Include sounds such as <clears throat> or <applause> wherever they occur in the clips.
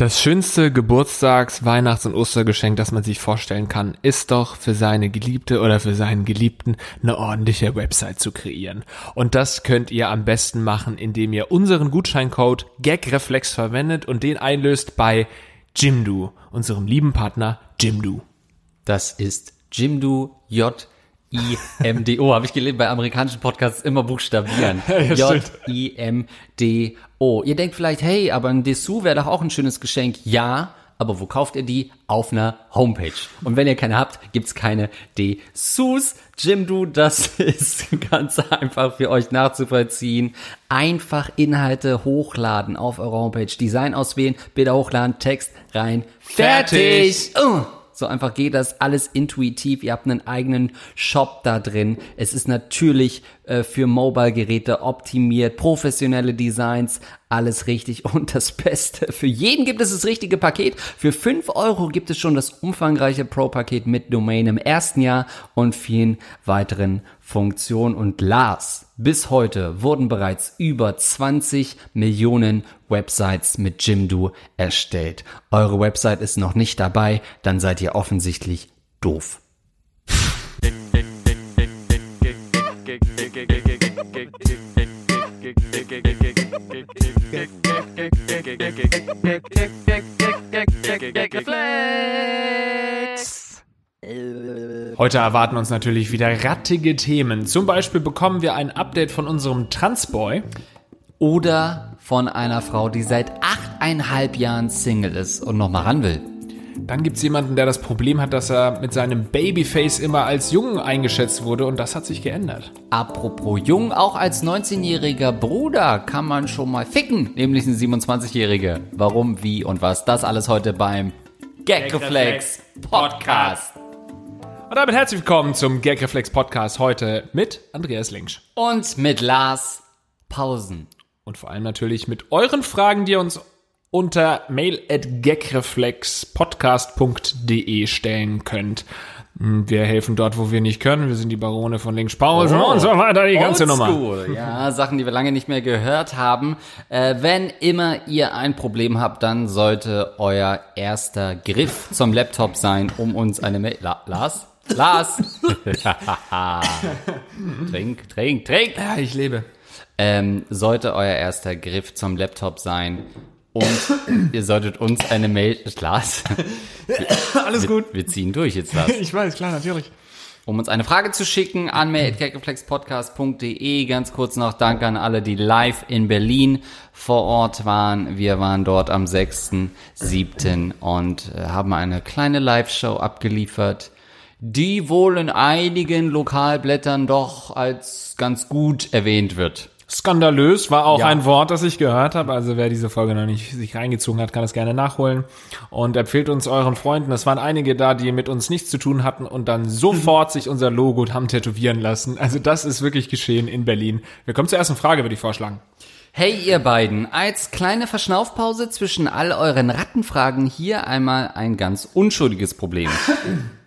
Das schönste Geburtstags-, Weihnachts- und Ostergeschenk, das man sich vorstellen kann, ist doch für seine Geliebte oder für seinen Geliebten eine ordentliche Website zu kreieren. Und das könnt ihr am besten machen, indem ihr unseren Gutscheincode GagReflex verwendet und den einlöst bei Jimdo, unserem lieben Partner Jimdo. Das ist Jimdo J I-M-D-O. Habe ich gelernt bei amerikanischen Podcasts immer buchstabieren. <laughs> J-I-M-D-O. Ihr denkt vielleicht, hey, aber ein Dessous wäre doch auch ein schönes Geschenk. Ja, aber wo kauft ihr die? Auf einer Homepage. Und wenn ihr keine habt, gibt's keine Dessous. Jimdo, das <laughs> ist ganz einfach für euch nachzuvollziehen. Einfach Inhalte hochladen auf eurer Homepage. Design auswählen, Bilder hochladen, Text rein. Fertig! Fertig. Uh. So einfach geht das alles intuitiv. Ihr habt einen eigenen Shop da drin. Es ist natürlich äh, für Mobile-Geräte optimiert, professionelle Designs, alles richtig. <laughs> Und das Beste, für jeden gibt es das richtige Paket. Für fünf Euro gibt es schon das umfangreiche Pro-Paket mit Domain im ersten Jahr und vielen weiteren Funktionen. Und Lars, bis heute wurden bereits über 20 Millionen Websites mit Jimdo erstellt. Eure Website ist noch nicht dabei, dann seid ihr offensichtlich doof. Heute erwarten uns natürlich wieder rattige Themen. Zum Beispiel bekommen wir ein Update von unserem Transboy. Oder von einer Frau, die seit achteinhalb Jahren Single ist und noch mal ran will. Dann gibt's jemanden, der das Problem hat, dass er mit seinem Babyface immer als jung eingeschätzt wurde und das hat sich geändert. Apropos jung, auch als 19-jähriger Bruder kann man schon mal ficken, nämlich ein 27-jährige. Warum, wie und was, das alles heute beim Gagreflex Podcast. Und damit herzlich willkommen zum Gagreflex Podcast heute mit Andreas Linksch. Und mit Lars Pausen. Und vor allem natürlich mit euren Fragen, die ihr uns unter mail at gagreflexpodcast.de stellen könnt. Wir helfen dort, wo wir nicht können. Wir sind die Barone von Links Pausen Oh. und so weiter, die ganze Nummer. Ja, <laughs> Sachen, die wir lange nicht mehr gehört haben. Äh, wenn immer ihr ein Problem habt, dann sollte euer erster Griff zum Laptop sein, um uns eine Mail... La Lars? Lars! <laughs> trink, trink, trink! Ja, ich lebe. Ähm, sollte euer erster Griff zum Laptop sein und ihr solltet uns eine Mail... Lars? <laughs> Alles gut. Wir ziehen durch jetzt, Lars. Ich weiß, klar, natürlich. um uns eine Frage zu schicken an mail.gagreflexpodcast.de. Ganz kurz noch Danke an alle, die live in Berlin vor Ort waren. Wir waren dort am 6.7. und äh, haben eine kleine Live-Show abgeliefert, die wohl in einigen Lokalblättern doch als ganz gut erwähnt wird. Skandalös war auch Ja. ein Wort, das ich gehört habe. Also wer diese Folge noch nicht sich reingezogen hat, kann es gerne nachholen. Und empfehlt uns euren Freunden. Es waren einige da, die mit uns nichts zu tun hatten und dann sofort <laughs> sich unser Logo haben tätowieren lassen. Also das ist wirklich geschehen in Berlin. Wir kommen zur ersten Frage, würde ich vorschlagen. Hey ihr beiden, als kleine Verschnaufpause zwischen all euren Rattenfragen hier einmal ein ganz unschuldiges Problem. <laughs>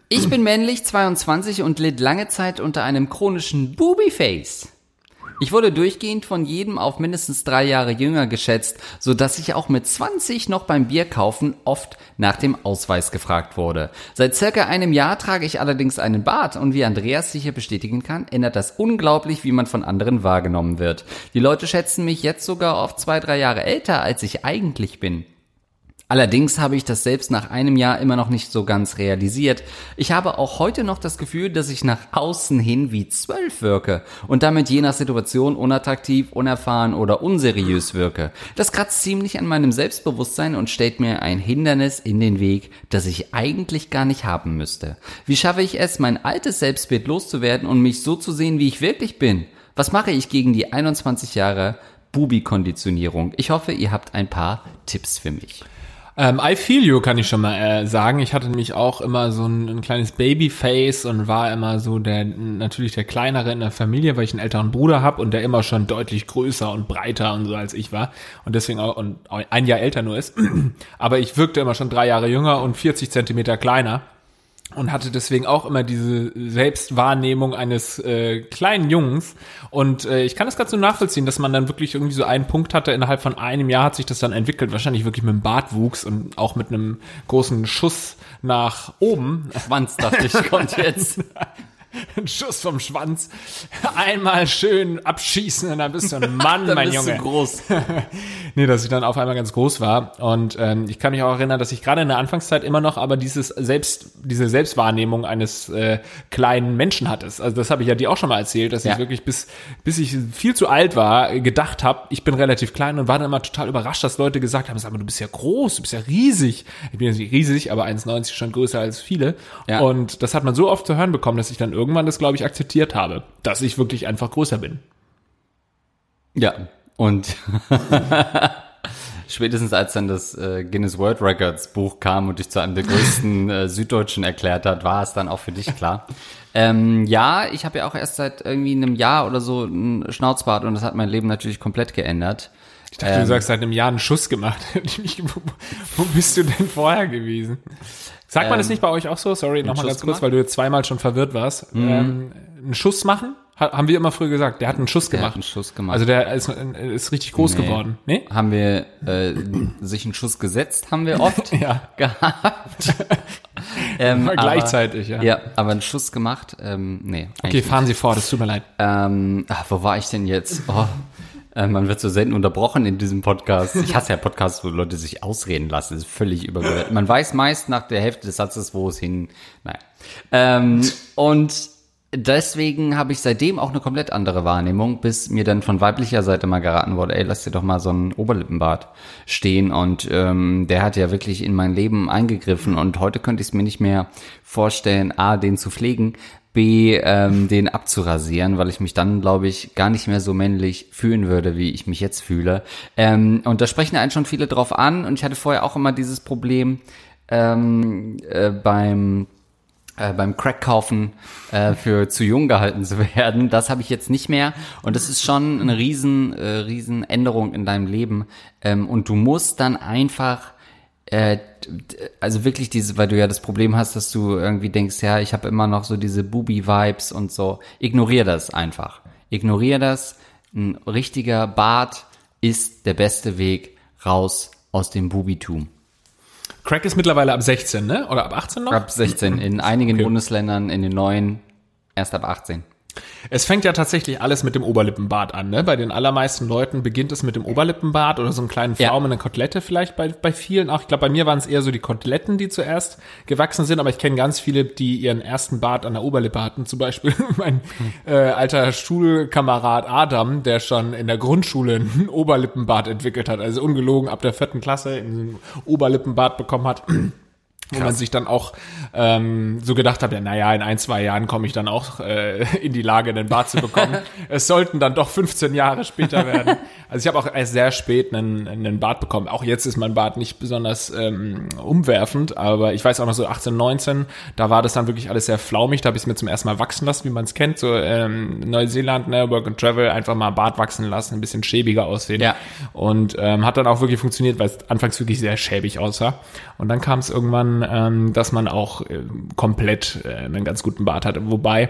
Ich bin männlich 22 und litt lange Zeit unter einem chronischen Booby-Face. Ich wurde durchgehend von jedem auf mindestens drei Jahre jünger geschätzt, so dass ich auch mit 20 noch beim Bierkaufen oft nach dem Ausweis gefragt wurde. Seit circa einem Jahr trage ich allerdings einen Bart und wie Andreas sicher bestätigen kann, ändert das unglaublich, wie man von anderen wahrgenommen wird. Die Leute schätzen mich jetzt sogar oft zwei, drei Jahre älter, als ich eigentlich bin. Allerdings habe ich das selbst nach einem Jahr immer noch nicht so ganz realisiert. Ich habe auch heute noch das Gefühl, dass ich nach außen hin wie zwölf wirke und damit je nach Situation unattraktiv, unerfahren oder unseriös wirke. Das kratzt ziemlich an meinem Selbstbewusstsein und stellt mir ein Hindernis in den Weg, das ich eigentlich gar nicht haben müsste. Wie schaffe ich es, mein altes Selbstbild loszuwerden und mich so zu sehen, wie ich wirklich bin? Was mache ich gegen die 21 Jahre Bubi-Konditionierung? Ich hoffe, ihr habt ein paar Tipps für mich. Ähm, I feel you, kann ich schon mal äh, sagen. Ich hatte nämlich auch immer so ein, ein kleines Babyface und war immer so der natürlich der kleinere in der Familie, weil ich einen älteren Bruder habe und der immer schon deutlich größer und breiter und so als ich war und deswegen auch und ein Jahr älter nur ist. <clears throat> Aber ich wirkte immer schon drei Jahre jünger und 40 Zentimeter kleiner. Und hatte deswegen auch immer diese Selbstwahrnehmung eines äh, kleinen Jungs. Und äh, ich kann das ganz so nachvollziehen, dass man dann wirklich irgendwie so einen Punkt hatte. Innerhalb von einem Jahr hat sich das dann entwickelt, wahrscheinlich wirklich mit dem Bartwuchs und auch mit einem großen Schuss nach oben. Schwanz dachte ich, kommt jetzt. <laughs> <laughs> Ein Schuss vom Schwanz. Einmal schön abschießen und dann bist du ein <laughs> Mann, Dann mein bist Junge. du groß. <laughs> nee, dass ich dann auf einmal ganz groß war. Und ähm, ich kann mich auch erinnern, dass ich gerade in der Anfangszeit immer noch aber dieses Selbst, diese Selbstwahrnehmung eines äh, kleinen Menschen hattest. Also das habe ich ja dir auch schon mal erzählt, dass Ja. ich wirklich bis, bis ich viel zu alt war, gedacht habe, ich bin relativ klein und war dann immer total überrascht, dass Leute gesagt haben, sag mal, du bist ja groß, du bist ja riesig. Ich bin jetzt nicht riesig, aber 1,90 schon größer als viele. Ja. Und das hat man so oft zu hören bekommen, dass ich dann irgendwann das, glaube ich, akzeptiert habe, dass ich wirklich einfach größer bin. Ja, und <laughs> spätestens als dann das äh, Guinness World Records Buch kam und dich zu einem der größten äh, Süddeutschen erklärt hat, war es dann auch für dich klar. Ähm, ja, ich habe ja auch erst seit irgendwie einem Jahr oder so einen Schnauzbart und das hat mein Leben natürlich komplett geändert. Ich dachte, Ähm. du sagst, seit einem Jahr einen Schuss gemacht. <laughs> Wo, bist du denn vorher gewesen? Sagt man Ähm, das nicht bei euch auch so? Sorry, nochmal ganz kurz, gemacht? Mhm. weil du jetzt zweimal schon verwirrt warst. Ähm, einen Schuss machen? Ha, haben wir immer früher gesagt. Der hat einen Schuss Der hat gemacht. einen Schuss gemacht. Also der ist, ist richtig groß Nee. geworden. Nee? Haben wir äh, sich einen Schuss gesetzt, haben wir oft <laughs> Ja. gehabt. <laughs> ähm, Mal gleichzeitig, ja. Aber, ja, aber einen Schuss gemacht, ähm, nee. Okay, fahren Sie fort, es tut mir leid. Ähm, ach, wo war ich denn jetzt? Oh, äh, man wird so selten unterbrochen in diesem Podcast. Ich hasse ja Podcasts, wo Leute sich ausreden lassen. Das ist völlig überbewertet. Man weiß meist nach der Hälfte des Satzes, wo es hin. Nein. Ähm, und deswegen habe ich seitdem auch eine komplett andere Wahrnehmung, bis mir dann von weiblicher Seite mal geraten wurde, ey, lass dir doch mal so einen Oberlippenbart stehen. Und ähm, der hat ja wirklich in mein Leben eingegriffen. Und heute könnte ich es mir nicht mehr vorstellen, A, den zu pflegen, B, ähm, den abzurasieren, weil ich mich dann, glaube ich, gar nicht mehr so männlich fühlen würde, wie ich mich jetzt fühle. Ähm, und da sprechen einen schon viele drauf an. Und ich hatte vorher auch immer dieses Problem ähm, äh, beim äh, beim Crack kaufen äh, für zu jung gehalten zu <laughs> werden. Das habe ich jetzt nicht mehr und das ist schon eine riesen äh, riesen Änderung in deinem Leben ähm, und du musst dann einfach äh, also wirklich diese, weil du ja das Problem hast, dass du irgendwie denkst, ja, ich habe immer noch so diese Booby-Vibes und so. Ignorier das einfach. Ignorier das. Ein richtiger Bart ist der beste Weg raus aus dem Bubitum. Crack ist mittlerweile ab 16, ne? Oder ab 18 noch? Ab 16 in einigen Okay. Bundesländern, in den neuen erst ab 18. Es fängt ja tatsächlich alles mit dem Oberlippenbart an. Ne? Bei den allermeisten Leuten beginnt es mit dem Oberlippenbart oder so einem kleinen Ja. Pflaumen, eine Kotelette vielleicht bei, bei vielen auch. Ich glaube, bei mir waren es eher so die Koteletten, die zuerst gewachsen sind, aber ich kenne ganz viele, die ihren ersten Bart an der Oberlippe hatten. Zum Beispiel <laughs> mein äh, alter Schulkamerad Adam, der schon in der Grundschule einen Oberlippenbart entwickelt hat. Also ungelogen ab der vierten Klasse einen Oberlippenbart bekommen hat. Wo man sich dann auch ähm, so gedacht hat, ja, naja, in ein, zwei Jahren komme ich dann auch äh, in die Lage, einen Bart zu bekommen. <laughs> es sollten dann doch 15 Jahre später werden. Also ich habe auch erst sehr spät einen, einen Bart bekommen. Auch jetzt ist mein Bart nicht besonders ähm, umwerfend, aber ich weiß auch noch so 18, 19, da war das dann wirklich alles sehr flaumig. Da habe ich es mir zum ersten Mal wachsen lassen, wie man es kennt. So ähm, Neuseeland, ne, Work and Travel, einfach mal Bart wachsen lassen, ein bisschen schäbiger aussehen. Ja. Und ähm, hat dann auch wirklich funktioniert, weil es anfangs wirklich sehr schäbig aussah. Und dann kam es irgendwann, ähm, dass man auch ähm, komplett äh, einen ganz guten Bart hatte. Wobei,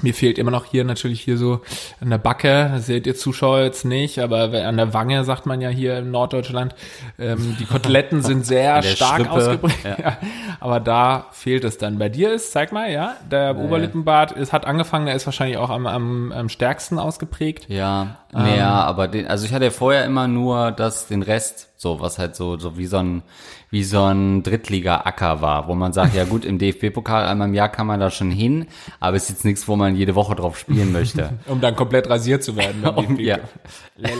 mir fehlt immer noch hier natürlich hier so an der Backe, das seht ihr Zuschauer jetzt nicht, aber an der Wange sagt man ja hier in Norddeutschland, ähm, die Koteletten <laughs> sind sehr stark Schrippe, ausgeprägt. ja. <laughs> Aber da fehlt es dann. Bei dir ist, zeig mal, ja, der Oberlippenbart ist, hat angefangen, der ist wahrscheinlich auch am, am, am stärksten ausgeprägt. Ja, naja, aber den, also ich hatte ja vorher immer nur das, den Rest, so was halt so, so wie so ein, wie so ein Drittliga-Acker war, wo man sagt, ja gut, im DFB-Pokal einmal im Jahr kann man da schon hin, aber ist jetzt nichts, wo man jede Woche drauf spielen möchte. <laughs> Um dann komplett rasiert zu werden. <laughs> Um, ja. <laughs>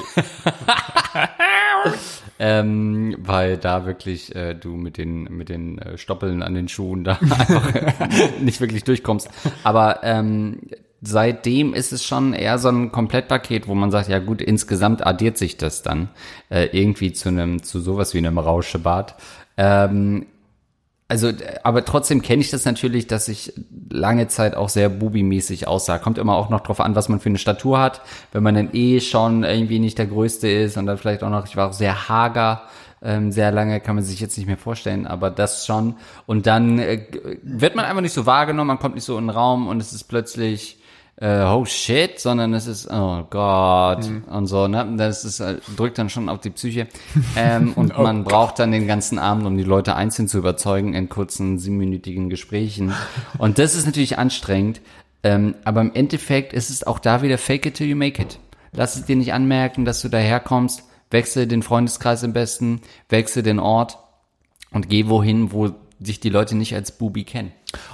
ähm, weil da wirklich äh, du mit den mit den äh, Stoppeln an den Schuhen da einfach nicht wirklich durchkommst. Aber ähm, seitdem ist es schon eher so ein Komplettpaket, wo man sagt, ja gut, insgesamt addiert sich das dann äh, irgendwie zu einem zu sowas wie einem Rauschebad. Ähm, also, aber trotzdem kenne ich das natürlich, dass ich lange Zeit auch sehr bubimäßig aussah. Kommt immer auch noch drauf an, was man für eine Statur hat. Wenn man dann eh schon irgendwie nicht der Größte ist und dann vielleicht auch noch, ich war auch sehr hager, Ähm, sehr lange kann man sich jetzt nicht mehr vorstellen, aber das schon. Und dann äh, wird man einfach nicht so wahrgenommen, man kommt nicht so in den Raum und es ist plötzlich äh, oh shit, sondern es ist oh Gott Mhm. und so, ne? Das ist, äh, drückt dann schon auf die Psyche. Ähm, und <laughs> Oh man braucht dann den ganzen Abend, um die Leute einzeln zu überzeugen in kurzen siebenminütigen Gesprächen. Und das ist natürlich anstrengend. Ähm, aber im Endeffekt ist es auch da wieder fake it till you make it. Lass es dir nicht anmerken, dass du daherkommst. Wechsle den Freundeskreis am besten, wechsle den Ort und geh wohin, wo dich die Leute nicht als Bubi kennen.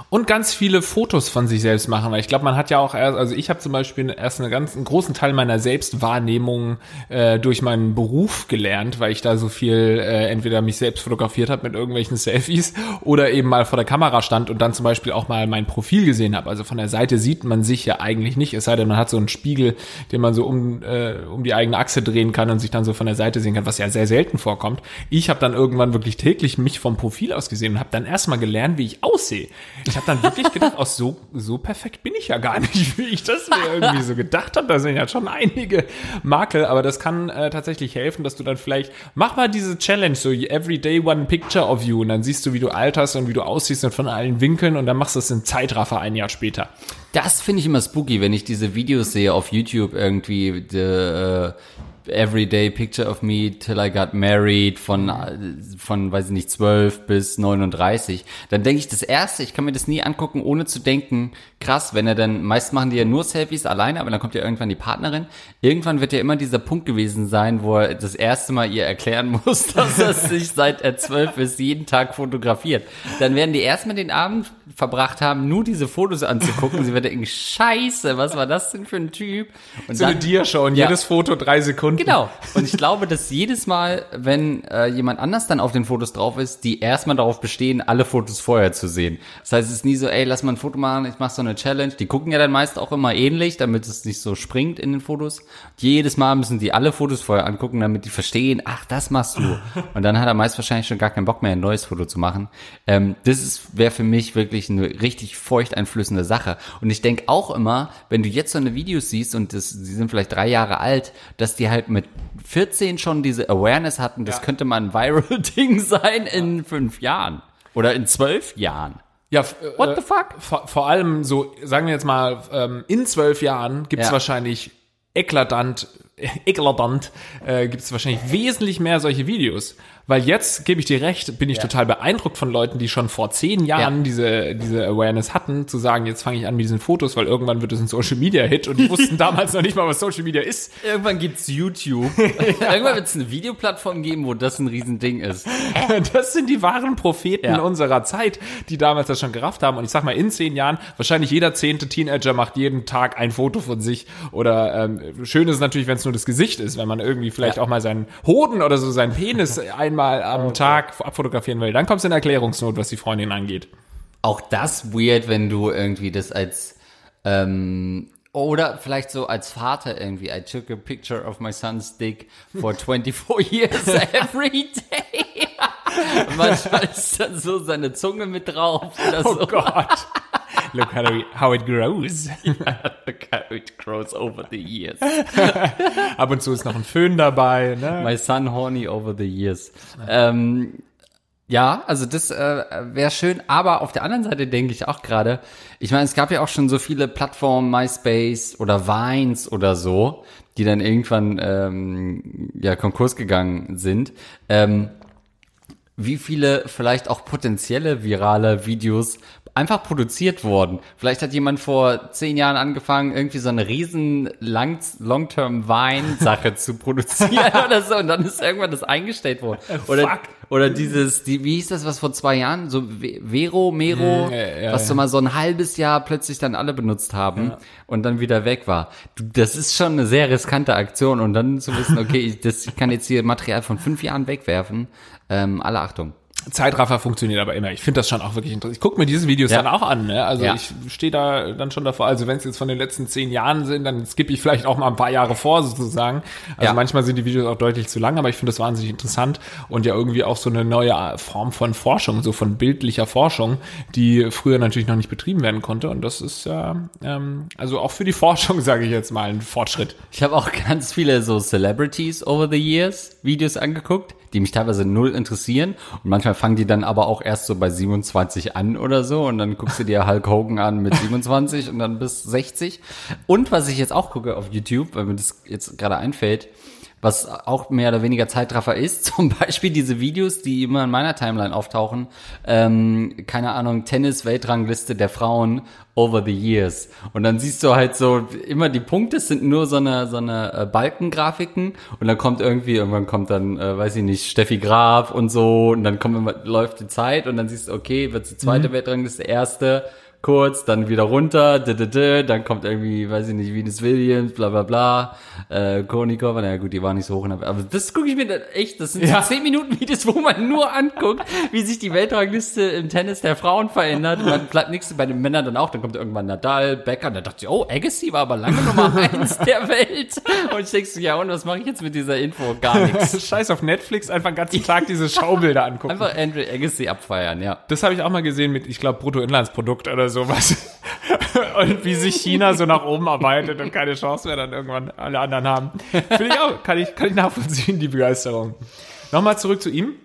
Und ganz viele Fotos von sich selbst machen, weil ich glaube, man hat ja auch erst, also ich habe zum Beispiel erst einen ganz einen großen Teil meiner Selbstwahrnehmung äh, durch meinen Beruf gelernt, weil ich da so viel äh, entweder mich selbst fotografiert habe mit irgendwelchen <laughs> Selfies oder eben mal vor der Kamera stand und dann zum Beispiel auch mal mein Profil gesehen habe. Also von der Seite sieht man sich ja eigentlich nicht, es sei denn, man hat so einen Spiegel, den man so um, äh, um die eigene Achse drehen kann und sich dann so von der Seite sehen kann, was ja sehr selten vorkommt. Ich habe dann irgendwann wirklich täglich mich vom Profil aus gesehen und habe dann erstmal gelernt, wie ich aussehe. Ich habe dann wirklich gedacht, oh, so, so perfekt bin ich ja gar nicht, wie ich das mir irgendwie so gedacht habe. Da sind ja schon einige Makel, aber das kann äh, tatsächlich helfen, dass du dann vielleicht, mach mal diese Challenge, so every day one picture of you und dann siehst du, wie du alterst und wie du aussiehst und von allen Winkeln und dann machst du das in Zeitraffer ein Jahr später. Das finde ich immer spooky, wenn ich diese Videos sehe auf YouTube irgendwie, the, äh, Everyday Picture of Me Till I Got Married von, von, weiß ich nicht, 12 bis 39. Dann denke ich das erste, ich kann mir das nie angucken, ohne zu denken, krass, wenn er dann, meist machen die ja nur Selfies alleine, aber dann kommt ja irgendwann die Partnerin. Irgendwann wird ja immer dieser Punkt gewesen sein, wo er das erste Mal ihr erklären <laughs> muss, dass er sich seit er 12 ist jeden Tag fotografiert. Dann werden die erstmal den Abend verbracht haben, nur diese Fotos anzugucken. Sie wird denken, scheiße, was war das denn für ein Typ? Und So eine Dia-Show und Ja. jedes Foto drei Sekunden. Genau. <laughs> Und ich glaube, dass jedes Mal, wenn äh, jemand anders dann auf den Fotos drauf ist, die erstmal darauf bestehen, alle Fotos vorher zu sehen. Das heißt, es ist nie so, ey, lass mal ein Foto machen, ich mach so eine Challenge. Die gucken ja dann meist auch immer ähnlich, damit es nicht so springt in den Fotos. Und jedes Mal müssen die alle Fotos vorher angucken, damit die verstehen, ach, das machst du. <laughs> Und dann hat er meist wahrscheinlich schon gar keinen Bock mehr, ein neues Foto zu machen. Ähm, das ist wäre für mich wirklich eine richtig feuchteinflößende Sache. Und ich denke auch immer, wenn du jetzt so eine Videos siehst und das, die sind vielleicht drei Jahre alt, dass die halt mit 14 schon diese Awareness hatten, das Ja. könnte mal ein Viral-Ding <laughs> sein in fünf Jahren. Oder in zwölf Jahren. Ja, äh, What the fuck? Vor, vor allem so, sagen wir jetzt mal, ähm, in zwölf Jahren gibt's Ja. wahrscheinlich eklatant, <laughs> eklatant, äh, gibt's wahrscheinlich wesentlich mehr solche Videos. Weil jetzt, gebe ich dir recht, bin ich total beeindruckt von Leuten, die schon vor zehn Jahren Ja. diese, diese Awareness hatten, zu sagen, jetzt fange ich an mit diesen Fotos, weil irgendwann wird es ein Social Media Hit und die <laughs> wussten damals noch nicht mal, was Social Media ist. Irgendwann gibt's YouTube. <laughs> Irgendwann wird es eine Videoplattform geben, wo das ein Riesending ist. <laughs> Das sind die wahren Propheten Ja. unserer Zeit, die damals das schon gerafft haben. Und ich sag mal, in zehn Jahren, wahrscheinlich jeder zehnte Teenager macht jeden Tag ein Foto von sich. Oder ähm, schön ist es natürlich, wenn es nur das Gesicht ist, wenn man irgendwie vielleicht Ja. auch mal seinen Hoden oder so seinen Penis einmal am Tag abfotografieren will. Dann kommst du in Erklärungsnot, was die Freundin angeht. Auch das weird, wenn du irgendwie das als ähm, oder vielleicht so als Vater irgendwie. I took a picture of my son's dick for <laughs> 24 years every day. <laughs> Manchmal ist dann so seine Zunge mit drauf oder Oh so. Gott. Look how, how it grows. <laughs> Look how it grows over the years. <laughs> Ab und zu ist noch ein Föhn dabei. Ne? My son horny over the years. Ähm, ja, also das äh, wäre schön, aber auf der anderen Seite denke ich auch gerade, ich meine, es gab ja auch schon so viele Plattformen, MySpace oder Vines oder so, die dann irgendwann ähm, ja Konkurs gegangen sind. Ähm, wie viele vielleicht auch potenzielle virale Videos einfach produziert wurden. Vielleicht hat jemand vor zehn Jahren angefangen, irgendwie so eine riesen Lang Long-Term-Vine-Sache zu produzieren <laughs> oder so und dann ist irgendwann das eingestellt worden. Oder, Fuck. oder dieses, die, wie hieß das, was vor zwei Jahren? So Ve- Vero, Mero, Hm, ja, ja, was so ja. mal so ein halbes Jahr plötzlich dann alle benutzt haben und dann wieder weg war. Das ist schon eine sehr riskante Aktion und dann zu wissen, okay, ich, das, ich kann jetzt hier Material von fünf Jahren wegwerfen. Ähm, alle Achtung. Zeitraffer funktioniert aber immer. Ich finde das schon auch wirklich interessant. Ich gucke mir diese Videos Ja. dann auch an. Ne? Also Ja. ich stehe da dann schon davor. Also wenn es jetzt von den letzten zehn Jahren sind, dann skippe ich vielleicht auch mal ein paar Jahre vor sozusagen. Also Ja. manchmal sind die Videos auch deutlich zu lang, aber ich finde das wahnsinnig interessant und ja irgendwie auch so eine neue Form von Forschung, so von bildlicher Forschung, die früher natürlich noch nicht betrieben werden konnte. Und das ist ja, ähm, also auch für die Forschung, <laughs> sage ich jetzt mal, ein Fortschritt. Ich habe auch <laughs> ganz viele so Celebrities over the years Videos angeguckt, die mich teilweise null interessieren. Und manchmal fangen die dann aber auch erst so bei 27 an oder so. Und dann guckst du dir Hulk Hogan an mit 27 und dann bis 60. Und was ich jetzt auch gucke auf YouTube, weil mir das jetzt gerade einfällt, was auch mehr oder weniger Zeitraffer ist. <laughs> Zum Beispiel diese Videos, die immer in meiner Timeline auftauchen. Ähm, keine Ahnung, Tennis-Weltrangliste der Frauen over the years. Und dann siehst du halt so, immer die Punkte sind nur so eine, so eine äh, Balkengrafiken und dann kommt irgendwie, irgendwann kommt dann, äh, weiß ich nicht, Steffi Graf und so und dann kommt immer, läuft die Zeit und dann siehst du, okay, wird die zweite mhm. Weltrangliste, erste, kurz, dann wieder runter, d -d -d, dann kommt irgendwie, weiß ich nicht, Venus Williams, bla bla bla, äh, Konikov, naja gut, die war nicht so hoch, aber das gucke ich mir dann echt, das sind ja. so 10 Minuten Videos, wo man nur anguckt, wie sich die Weltrangliste im Tennis der Frauen verändert, man bleibt nichts bei den Männern dann auch, dann kommt irgendwann Nadal, Becker, da dachte ich, oh, Agassi war aber lange Nummer <laughs> eins der Welt und ich denke so, ja und was mache ich jetzt mit dieser Info? Gar nichts. <laughs> Scheiß auf Netflix, einfach den ganzen Tag diese Schaubilder angucken. Einfach Andrew Agassi abfeiern, ja. Das habe ich auch mal gesehen mit, ich glaube, Bruttoinlandsprodukt oder sowas. <laughs> und wie sich China so nach oben arbeitet und keine Chance mehr dann irgendwann alle anderen haben. Finde ich auch, kann ich, kann ich nachvollziehen, die Begeisterung. Nochmal zurück zu ihm.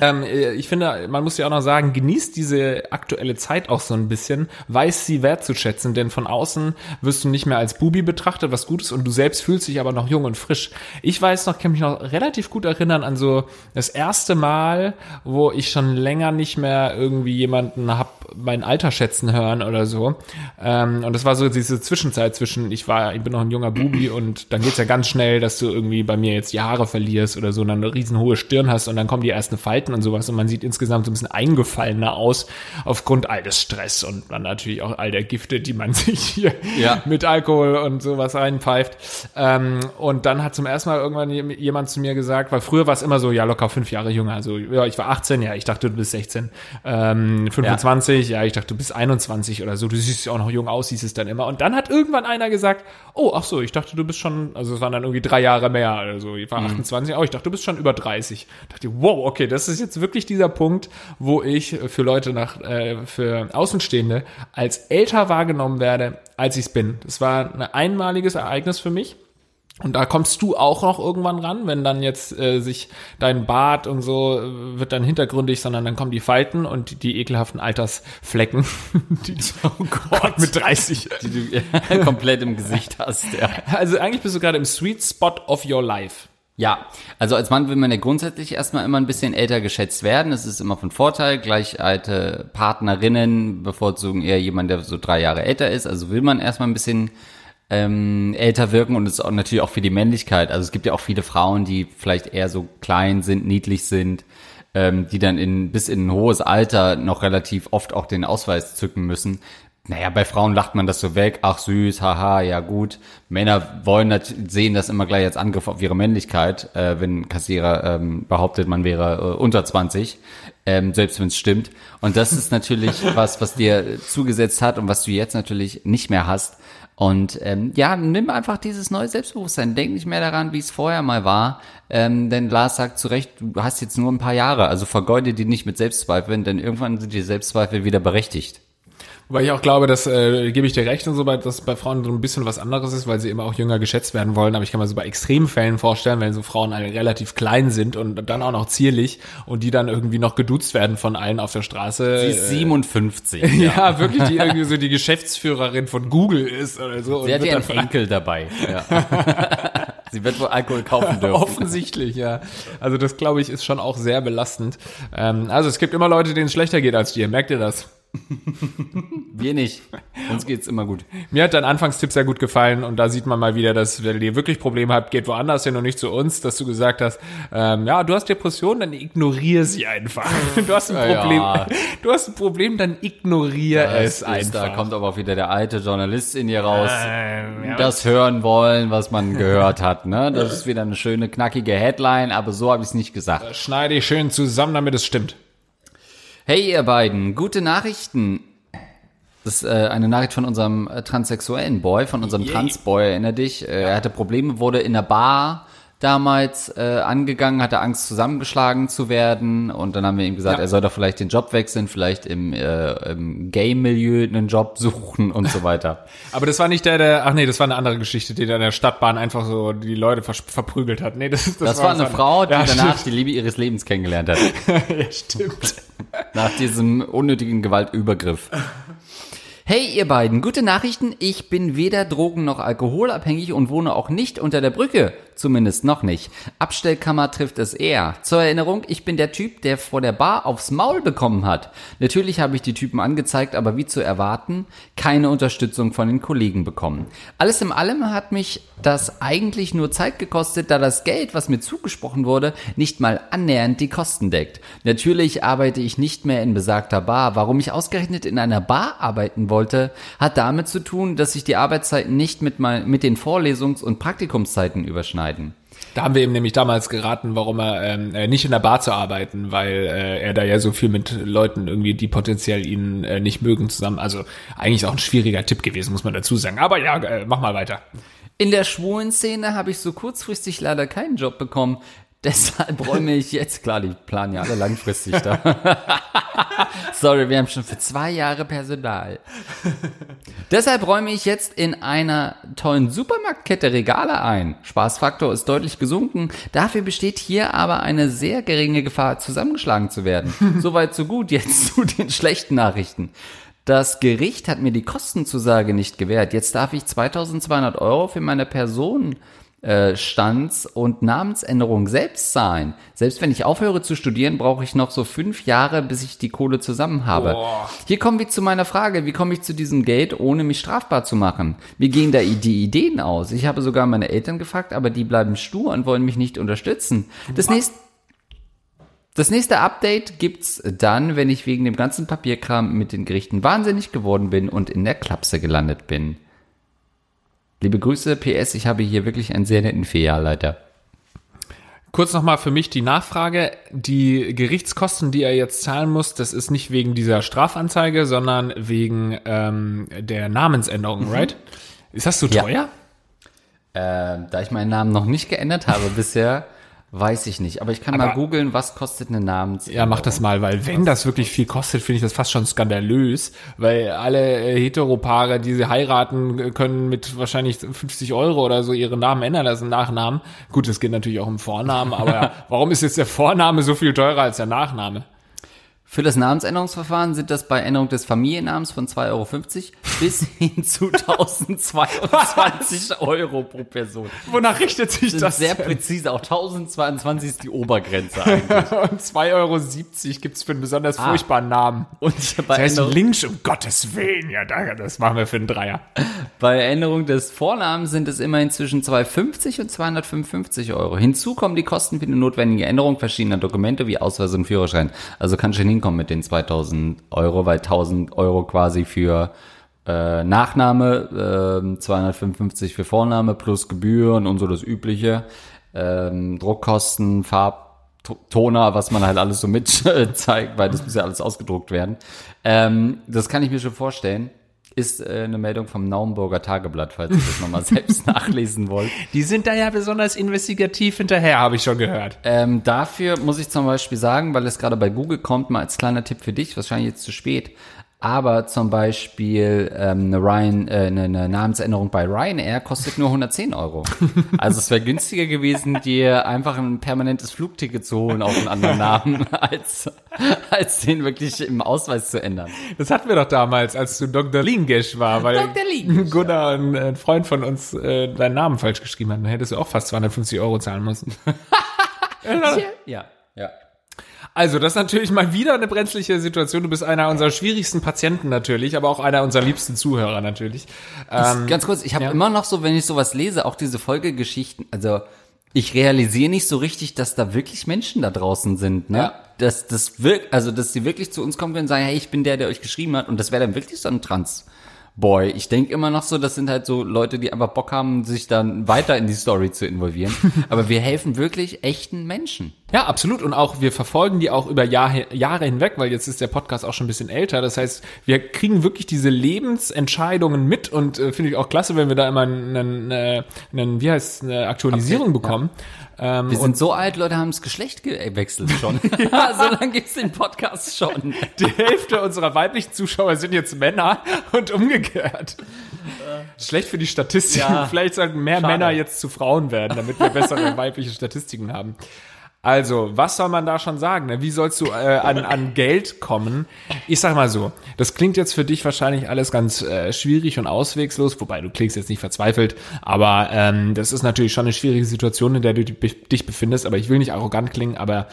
Ähm, äh, ich finde, man muss ja auch noch sagen, genießt diese aktuelle Zeit auch so ein bisschen, weiß sie wertzuschätzen, denn von außen wirst du nicht mehr als Bubi betrachtet, was gut ist, und du selbst fühlst dich aber noch jung und frisch. Ich weiß noch, kann mich noch relativ gut erinnern an so das erste Mal, wo ich schon länger nicht mehr irgendwie jemanden hab mein Alter schätzen hören oder so. Ähm, und das war so diese Zwischenzeit zwischen, ich war, ich bin noch ein junger Bubi <clears throat> und dann geht's ja ganz schnell, dass du irgendwie bei mir jetzt Jahre verlierst oder so und dann eine riesenhohe Stirn hast und dann kommen die ersten Falten Falten und sowas und man sieht insgesamt so ein bisschen eingefallener aus aufgrund all des Stress und dann natürlich auch all der Gifte, die man <laughs> sich hier ja. mit Alkohol und sowas reinpfeift. Ähm, und dann hat zum ersten Mal irgendwann jemand zu mir gesagt, weil früher war es immer so, ja locker fünf Jahre jünger, also ja, ich war 18, ja, ich dachte, du bist 16, ähm, 25, ja. ja, ich dachte, du bist 21 oder so, du siehst ja auch noch jung aus, hieß es dann immer. Und dann hat irgendwann einer gesagt, oh, ach so, ich dachte, du bist schon, also es waren dann irgendwie drei Jahre mehr, also ich war mhm. 28, oh, ich dachte, du bist schon über 30. Ich dachte, wow, okay, das ist jetzt wirklich dieser Punkt, wo ich für Leute nach, äh, für Außenstehende als älter wahrgenommen werde, als ich es bin. Das war ein einmaliges Ereignis für mich. Und da kommst du auch noch irgendwann ran, wenn dann jetzt äh, sich dein Bart und so äh, wird dann hintergründig, sondern dann kommen die Falten und die, die ekelhaften Altersflecken, <laughs> die du oh Gott, mit 30 die du ja, <laughs> komplett im Gesicht hast. Ja. Also eigentlich bist du gerade im Sweet Spot of your life. Ja, also als Mann will man ja grundsätzlich erstmal immer ein bisschen älter geschätzt werden. Das ist immer von Vorteil. Gleich alte Partnerinnen bevorzugen eher jemanden, der so drei Jahre älter ist. Also will man erstmal ein bisschen ähm, älter wirken und es ist auch natürlich auch für die Männlichkeit. Also es gibt ja auch viele Frauen, die vielleicht eher so klein sind, niedlich sind, ähm, die dann in, bis in ein hohes Alter noch relativ oft auch den Ausweis zücken müssen. Naja, bei Frauen lacht man das so weg. Ach süß, haha, ja gut. Männer wollen das, sehen das immer gleich als Angriff auf ihre Männlichkeit, äh, wenn Kassierer ähm, behauptet, man wäre äh, unter 20, ähm, selbst wenn es stimmt. Und das ist natürlich <laughs> was, was dir zugesetzt hat und was du jetzt natürlich nicht mehr hast. Und ähm, ja, nimm einfach dieses neue Selbstbewusstsein. Denk nicht mehr daran, wie es vorher mal war. Ähm, denn Lars sagt zu Recht, du hast jetzt nur ein paar Jahre. Also vergeude die nicht mit Selbstzweifeln, denn irgendwann sind die Selbstzweifel wieder berechtigt. Weil ich auch glaube, dass, äh, gebe ich dir recht und so, dass bei Frauen so ein bisschen was anderes ist, weil sie immer auch jünger geschätzt werden wollen. Aber ich kann mir so bei Extremfällen vorstellen, wenn so Frauen relativ klein sind und dann auch noch zierlich und die dann irgendwie noch geduzt werden von allen auf der Straße. Sie ist 57. Äh, <laughs> ja. ja, wirklich, die irgendwie so die Geschäftsführerin von Google ist oder so. Sie hat ihren Enkel dabei. Ja. <laughs> Sie wird wohl Alkohol kaufen dürfen. Offensichtlich, ja. Also das, glaube ich, ist schon auch sehr belastend. Ähm, also es gibt immer Leute, denen es schlechter geht als dir. Merkt ihr das? <laughs> Wir nicht. Uns geht's immer gut. Mir hat dein Anfangstipp sehr gut gefallen und da sieht man mal wieder, dass wenn ihr wirklich Probleme habt, geht woanders hin und nicht zu uns, dass du gesagt hast, ähm, ja, du hast Depressionen, dann ignoriere sie einfach. <laughs> Du hast ein Problem, ja. du hast ein Problem, dann ignoriere es einfach. Da kommt aber auch wieder der alte Journalist in dir raus, ähm, ja, das hören wollen, was man gehört hat. Ne? Das <laughs> ist wieder eine schöne knackige Headline, aber so habe ich es nicht gesagt. Das schneide ich schön zusammen, damit es stimmt. Hey ihr beiden, gute Nachrichten. Das ist äh, eine Nachricht von unserem äh, transsexuellen Boy, von unserem Transboy, erinnere dich. Äh, er hatte Probleme, wurde in der Bar damals äh, angegangen, hatte Angst zusammengeschlagen zu werden und dann haben wir ihm gesagt, Ja. er soll doch vielleicht den Job wechseln, vielleicht im, äh, im Game-Milieu einen Job suchen und so weiter. <laughs> Aber das war nicht der, der, ach nee, das war eine andere Geschichte, die da in der Stadtbahn einfach so die Leute vers- verprügelt hat. Nee, das, das, Das, war eine was Frau, die anderes. danach die Liebe ihres Lebens kennengelernt hat. Ja, <laughs> ja, stimmt. <laughs> Nach diesem unnötigen Gewaltübergriff. Hey ihr beiden, gute Nachrichten. Ich bin weder drogen- noch alkoholabhängig und wohne auch nicht unter der Brücke. Zumindest noch nicht. Abstellkammer trifft es eher. Zur Erinnerung, ich bin der Typ, der vor der Bar aufs Maul bekommen hat. Natürlich habe ich die Typen angezeigt, aber wie zu erwarten, keine Unterstützung von den Kollegen bekommen. Alles in allem hat mich das eigentlich nur Zeit gekostet, da das Geld, was mir zugesprochen wurde, nicht mal annähernd die Kosten deckt. Natürlich arbeite ich nicht mehr in besagter Bar. Warum ich ausgerechnet in einer Bar arbeiten wollte, hat damit zu tun, dass sich die Arbeitszeiten nicht mit, mein, mit den Vorlesungs- und Praktikumszeiten überschneiden. Da haben wir ihm nämlich damals geraten, warum er ähm, äh, nicht in der Bar zu arbeiten, weil äh, er da ja so viel mit Leuten irgendwie, die potenziell ihn äh, nicht mögen, zusammen. Also eigentlich auch ein schwieriger Tipp gewesen, muss man dazu sagen. Aber ja, äh, mach mal weiter. In der schwulen Szene habe ich so kurzfristig leider keinen Job bekommen. <laughs> Deshalb räume ich jetzt, klar, die planen ja alle langfristig da. <laughs> Sorry, wir haben schon für zwei Jahre Personal. Deshalb räume ich jetzt in einer tollen Supermarktkette Regale ein. Spaßfaktor ist deutlich gesunken. Dafür besteht hier aber eine sehr geringe Gefahr, zusammengeschlagen zu werden. <laughs> Soweit so gut. Jetzt zu den schlechten Nachrichten. Das Gericht hat mir die Kostenzusage nicht gewährt. Jetzt darf ich 2200 Euro für meine Person äh, Stands- und Namensänderung selbst zahlen. Selbst wenn ich aufhöre zu studieren, brauche ich noch so fünf Jahre, bis ich die Kohle zusammen habe. Boah. Hier kommen wir zu meiner Frage, wie komme ich zu diesem Geld, ohne mich strafbar zu machen? Mir gehen da die Ideen aus. Ich habe sogar meine Eltern gefragt, aber die bleiben stur und wollen mich nicht unterstützen. Das nächste das nächste Update gibt's dann, wenn ich wegen dem ganzen Papierkram mit den Gerichten wahnsinnig geworden bin und in der Klapse gelandet bin. Liebe Grüße, PS, ich habe hier wirklich einen sehr netten Filialleiter. Kurz nochmal für mich die Nachfrage. Die Gerichtskosten, die er jetzt zahlen muss, das ist nicht wegen dieser Strafanzeige, sondern wegen ähm, der Namensänderung, right? Ist das so Ja. teuer? Ähm, da ich meinen Namen noch nicht geändert habe bisher, <laughs> weiß ich nicht. Aber ich kann mal Aber- googeln, was kostet eine Namensänderung. Ja, mach das mal, weil wenn das wirklich viel kostet, finde ich das fast schon skandalös, weil alle äh, Heteropaare, die sie heiraten, äh, können mit wahrscheinlich 50 Euro oder so ihre Namen ändern lassen, Nachnamen. Gut, das geht natürlich auch im Vornamen, aber ja, <laughs> warum ist jetzt der Vorname so viel teurer als der Nachname? Für das Namensänderungsverfahren sind das bei Änderung des Familiennamens von 2,50 Euro bis <laughs> hin zu 1022 Euro pro Person. Wonach richtet sich Das das? sehr präzise, auch 1022 ist die Obergrenze eigentlich. <laughs> Und 2,70 Euro gibt's für einen besonders furchtbaren Namen. Und bei Das heißt Änderung, Lynch, um Gottes Willen, ja, da- das machen wir für einen Dreier. bei Änderung des Vornamens sind es immerhin zwischen 250 und 255 Euro. Hinzu kommen die Kosten für die notwendige Änderung verschiedener Dokumente wie Ausweis und Führerschein. Also kann schon hinkommen mit den 2000 Euro, weil 1000 Euro quasi für äh, Nachname, ähm, 255 für Vorname plus Gebühren und so das Übliche. Ähm, Druckkosten, Farbtoner, was man halt alles so mit <laughs> zeigt, weil das muss ja alles ausgedruckt werden. Ähm, das kann ich mir schon vorstellen. Ist äh, eine Meldung vom Naumburger Tageblatt, falls ihr das nochmal <laughs> selbst nachlesen wollt. Die sind da ja besonders investigativ hinterher, habe ich schon gehört. Ähm, dafür muss ich zum Beispiel sagen, weil es gerade bei Google kommt, mal als kleiner Tipp für dich, wahrscheinlich jetzt zu spät, aber zum Beispiel ähm, eine, Ryan, äh, eine, eine Namensänderung bei Ryanair kostet nur 110 Euro. <laughs> Also es wäre günstiger gewesen, dir einfach ein permanentes Flugticket zu holen auf einen anderen Namen, <laughs> als, als den wirklich im Ausweis zu ändern. Das hatten wir doch damals, als du Dr. Lingesch war, weil Dr. Lingesch, Gunnar, ein, ein Freund von uns, äh, deinen Namen falsch geschrieben hat. Dann hättest du auch fast 250 Euro zahlen müssen. <laughs> Ja, ja. Also, das ist natürlich mal wieder eine brenzliche Situation. Du bist einer unserer schwierigsten Patienten natürlich, aber auch einer unserer liebsten Zuhörer natürlich. Ähm, Ganz kurz, ich habe ja. immer noch so, wenn ich sowas lese, auch diese Folgegeschichten, also ich realisiere nicht so richtig, dass da wirklich Menschen da draußen sind, ne? Ja. Dass das wirkt, also dass sie wirklich zu uns kommen können und sagen, hey, ich bin der, der euch geschrieben hat und das wäre dann wirklich so ein Trans. Boy, ich denke immer noch so, das sind halt so Leute, die einfach Bock haben, sich dann weiter in die Story zu involvieren. <laughs> Aber wir helfen wirklich echten Menschen. Ja, absolut. Und auch wir verfolgen die auch über Jahr, Jahre hinweg, weil jetzt ist der Podcast auch schon ein bisschen älter. Das heißt, wir kriegen wirklich diese Lebensentscheidungen mit und äh, finde ich auch klasse, wenn wir da immer einen, einen, einen wie heißt eine Aktualisierung Update, bekommen. Ähm, Wir sind so alt, Leute haben das Geschlecht gewechselt schon. <laughs> <laughs> ja, so lange gibt's den Podcast schon. die Hälfte unserer weiblichen Zuschauer sind jetzt Männer und umgekehrt. Schlecht für die Statistik. Ja. Vielleicht sollten mehr Schade. Männer jetzt zu Frauen werden, damit wir bessere weibliche Statistiken haben. Also, was soll man da schon sagen? ne? Wie sollst du äh, an, an Geld kommen? Ich sag mal so, das klingt jetzt für dich wahrscheinlich alles ganz äh, schwierig und auswegslos, wobei du klingst jetzt nicht verzweifelt, aber ähm, das ist natürlich schon eine schwierige Situation, in der du dich dich befindest, aber ich will nicht arrogant klingen, aber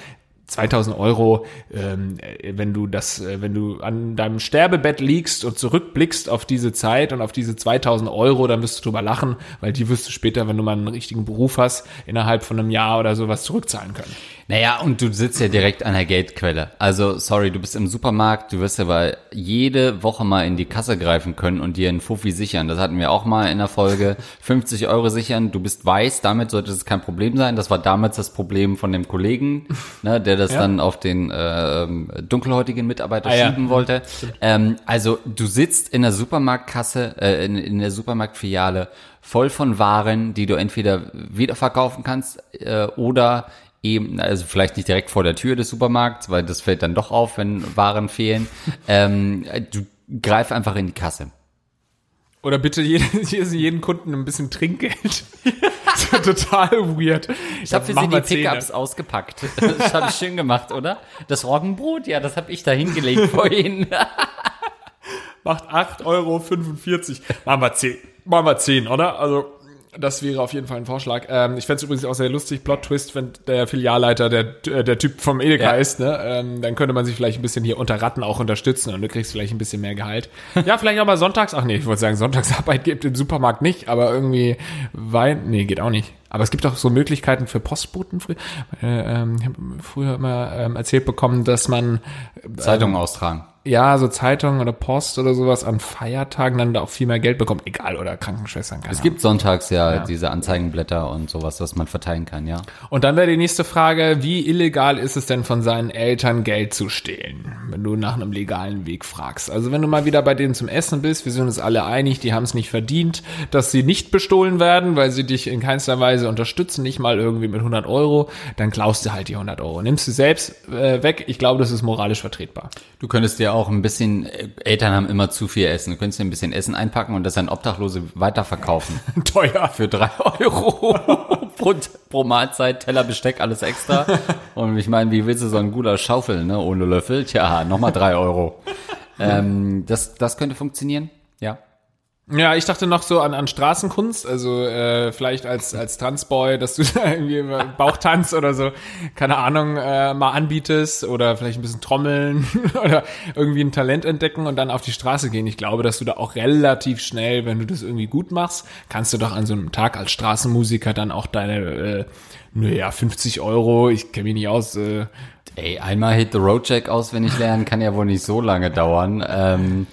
2000 Euro, ähm, äh, wenn du das, äh, wenn du an deinem Sterbebett liegst und zurückblickst auf diese Zeit und auf diese 2000 Euro, dann wirst du drüber lachen, weil die wirst du später, wenn du mal einen richtigen Beruf hast, innerhalb von einem Jahr oder sowas zurückzahlen können. Naja, und du sitzt ja direkt an der Geldquelle. Also, sorry, du bist im Supermarkt, du wirst ja bei jede Woche mal in die Kasse greifen können und dir einen Fuffi sichern. Das hatten wir auch mal in der Folge. <laughs> 50 Euro sichern, du bist weiß, damit sollte es kein Problem sein. Das war damals das Problem von dem Kollegen, <laughs> ne, der das Ja. dann auf den ähm, dunkelhäutigen Mitarbeiter Ah, ja. schieben wollte. Ähm, also, du sitzt in der Supermarktkasse, äh, in, in der Supermarktfiliale voll von Waren, die du entweder wiederverkaufen kannst äh, oder eben, also vielleicht nicht direkt vor der Tür des Supermarkts, weil das fällt dann doch auf, wenn Waren fehlen. <laughs> ähm, du greif einfach in die Kasse. Oder bitte jeden, <laughs> jeden Kunden ein bisschen Trinkgeld. <laughs> total weird. Ich habe für sie die Pickups ausgepackt. Das habe ich schön gemacht, oder? Das Roggenbrot, ja, das habe ich da hingelegt vorhin. macht 8,45 Euro. Machen wir 10. Machen wir 10, oder? Also, das wäre auf jeden Fall ein Vorschlag. Ähm, ich fände es übrigens auch sehr lustig, Plot-Twist, wenn der Filialleiter der, äh, der Typ vom Edeka Ja. ist, ne? Ähm, dann könnte man sich vielleicht ein bisschen hier unter Ratten auch unterstützen und du kriegst vielleicht ein bisschen mehr Gehalt. <laughs> Ja, vielleicht mal sonntags, ach nee, ich wollte sagen, Sonntagsarbeit <laughs> gibt im Supermarkt nicht, aber irgendwie Wein, nee, geht auch nicht. Aber es gibt auch so Möglichkeiten für Postboten. Früher, äh, ähm, ich habe früher immer ähm, erzählt bekommen, dass man Zeitung austragen. ja, so Zeitungen oder Post oder sowas an Feiertagen dann da auch viel mehr Geld bekommt. Egal, oder Krankenschwestern. Keine Es gibt sonntags ja, diese Anzeigenblätter und sowas, was man verteilen kann, ja. Und dann wäre die nächste Frage, wie illegal ist es denn von seinen Eltern Geld zu stehlen, wenn du nach einem legalen Weg fragst? Also wenn du mal wieder bei denen zum Essen bist, wir sind uns alle einig, die haben es nicht verdient, dass sie nicht bestohlen werden, weil sie dich in keinster Weise unterstützen, nicht mal irgendwie mit 100 Euro, dann klaust du halt die 100 Euro. Nimmst du selbst äh, weg, ich glaube, das ist moralisch vertretbar. Du könntest dir auch ein bisschen, äh, Eltern haben immer zu viel Essen. Du könntest dir ein bisschen Essen einpacken und das an Obdachlose weiterverkaufen. <laughs> Teuer. Für drei Euro <laughs> pro, pro Mahlzeit, Teller, Besteck, alles extra. <laughs> Und ich meine, wie willst du so ein guter Schaufel, ne, ohne Löffel? Tja, nochmal drei Euro. <laughs> Ähm, das, das könnte funktionieren, ja. Ja, ich dachte noch so an, an Straßenkunst, also äh, vielleicht als als Tanzboy, dass du <laughs> da irgendwie Bauchtanz oder so, keine Ahnung, äh, mal anbietest oder vielleicht ein bisschen trommeln <laughs> oder irgendwie ein Talent entdecken und dann auf die Straße gehen. Ich glaube, dass du da auch relativ schnell, wenn du das irgendwie gut machst, kannst du doch an so einem Tag als Straßenmusiker dann auch deine, äh, naja, 50 Euro, ich kenne mich nicht aus, äh, Ey, einmal Hit the Road Jack auswendig lernen kann ja wohl nicht so lange dauern. Ähm,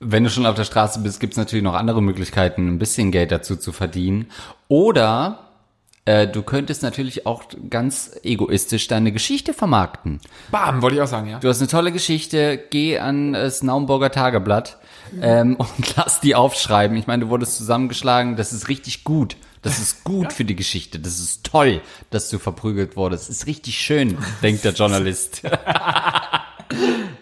wenn du schon auf der Straße bist, gibt's natürlich noch andere Möglichkeiten, ein bisschen Geld dazu zu verdienen. Oder äh, du könntest natürlich auch ganz egoistisch deine Geschichte vermarkten. bam, wollte ich auch sagen, ja. Du hast eine tolle Geschichte, geh an das Naumburger Tageblatt ähm, <laughs> und lass die aufschreiben. Ich meine, du wurdest zusammengeschlagen, das ist richtig gut. Das ist <laughs> gut für die Geschichte. Das ist toll, dass du verprügelt wurdest. Das ist richtig schön, denkt der <laughs> Journalist.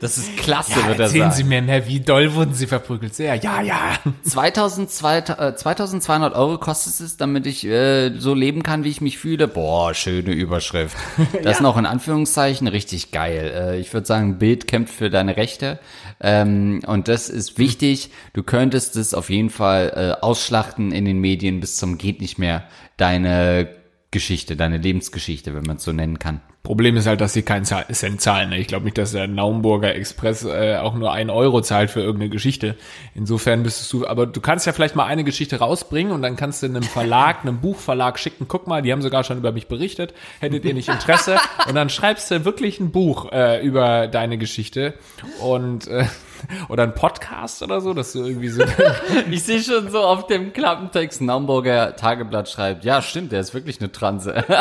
Das ist klasse, wird er Erzählen sagen. Sie mir mehr, wie doll wurden Sie verprügelt? Sehr, ja, ja. 2200, äh, 2200 Euro kostet es, damit ich äh, so leben kann, wie ich mich fühle. Boah, schöne Überschrift. <laughs> Das noch in Anführungszeichen richtig geil. Äh, ich würde sagen, Bild kämpft für deine Rechte. Ähm, und das ist wichtig. Du könntest es auf jeden Fall äh, ausschlachten in den Medien bis zum geht nicht mehr. Deine Geschichte, deine Lebensgeschichte, wenn man es so nennen kann. Problem ist halt, dass sie keinen Cent zahlen. ne? Ich glaube nicht, dass der Naumburger Express äh, auch nur ein Euro zahlt für irgendeine Geschichte. Insofern bist du, aber du kannst ja vielleicht mal eine Geschichte rausbringen und dann kannst du einem Verlag, <laughs> einem Buchverlag schicken, guck mal, die haben sogar schon über mich berichtet, hättet ihr nicht Interesse? <laughs> Und dann schreibst du wirklich ein Buch äh, über deine Geschichte und äh, <laughs> oder ein Podcast oder so, dass du irgendwie so <laughs> Ich sehe schon so auf dem Klappentext, ein Naumburger Tageblatt schreibt, ja stimmt, der ist wirklich eine Transe. <laughs>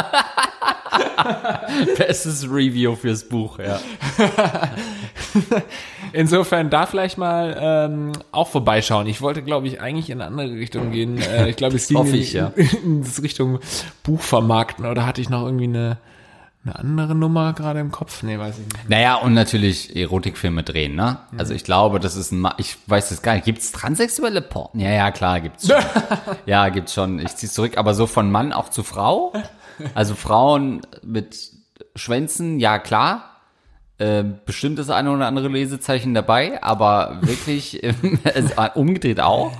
Bestes Review fürs Buch, ja. Insofern da vielleicht mal ähm, auch vorbeischauen. Ich wollte, glaube ich, eigentlich in eine andere Richtung gehen. Äh, ich glaube, es ging Hoffe in, ich, ja. in Richtung Buch vermarkten. Oder hatte ich noch irgendwie eine, eine andere Nummer gerade im Kopf? Nee, weiß ich nicht. Naja, und natürlich Erotikfilme drehen, ne? Also ich glaube, das ist ein, Ma ich weiß es gar nicht. Gibt's transsexuelle Porn? Ja, ja, klar, gibt's schon. <laughs> ja, gibt's schon. Ich zieh's zurück, aber so von Mann auch zu Frau? Also Frauen mit Schwänzen, ja klar. Äh, bestimmt das eine oder andere Lesezeichen dabei, aber wirklich <laughs> also, äh, umgedreht auch.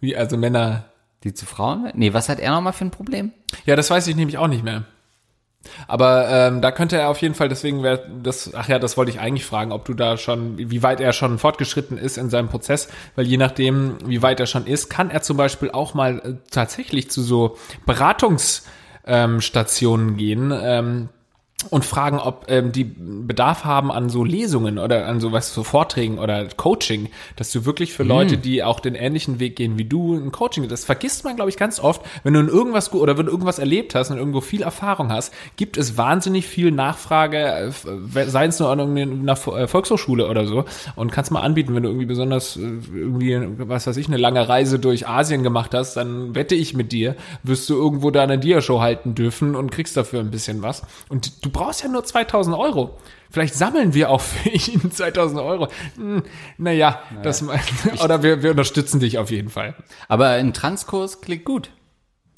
Wie, also Männer. Die zu Frauen? Nee, was hat er nochmal für ein Problem? Ja, das weiß ich nämlich auch nicht mehr. Aber ähm, da könnte er auf jeden Fall, deswegen wäre das, ach ja, das wollte ich eigentlich fragen, ob du da schon, wie weit er schon fortgeschritten ist in seinem Prozess, weil je nachdem, wie weit er schon ist, kann er zum Beispiel auch mal äh, tatsächlich zu so Beratungsstationen ähm, gehen, ähm, und fragen, ob ähm, die Bedarf haben an so Lesungen oder an sowas, so Vorträgen oder Coaching, dass du wirklich für Leute, die auch den ähnlichen Weg gehen wie du, ein Coaching, das vergisst man, glaube ich, ganz oft, wenn du in irgendwas gut oder wenn du irgendwas erlebt hast und irgendwo viel Erfahrung hast, gibt es wahnsinnig viel Nachfrage, äh, sei es nur an einer äh, Volkshochschule oder so und kannst mal anbieten, wenn du irgendwie besonders äh, irgendwie, was weiß ich, eine lange Reise durch Asien gemacht hast, dann wette ich mit dir, wirst du irgendwo da eine Diashow halten dürfen und kriegst dafür ein bisschen was. Und du brauchst ja nur 2000 Euro. Vielleicht sammeln wir auch für <laughs> ihn 2000 Euro. Hm, naja, das, oder wir, wir unterstützen dich auf jeden Fall. Aber ein Transkurs klingt gut.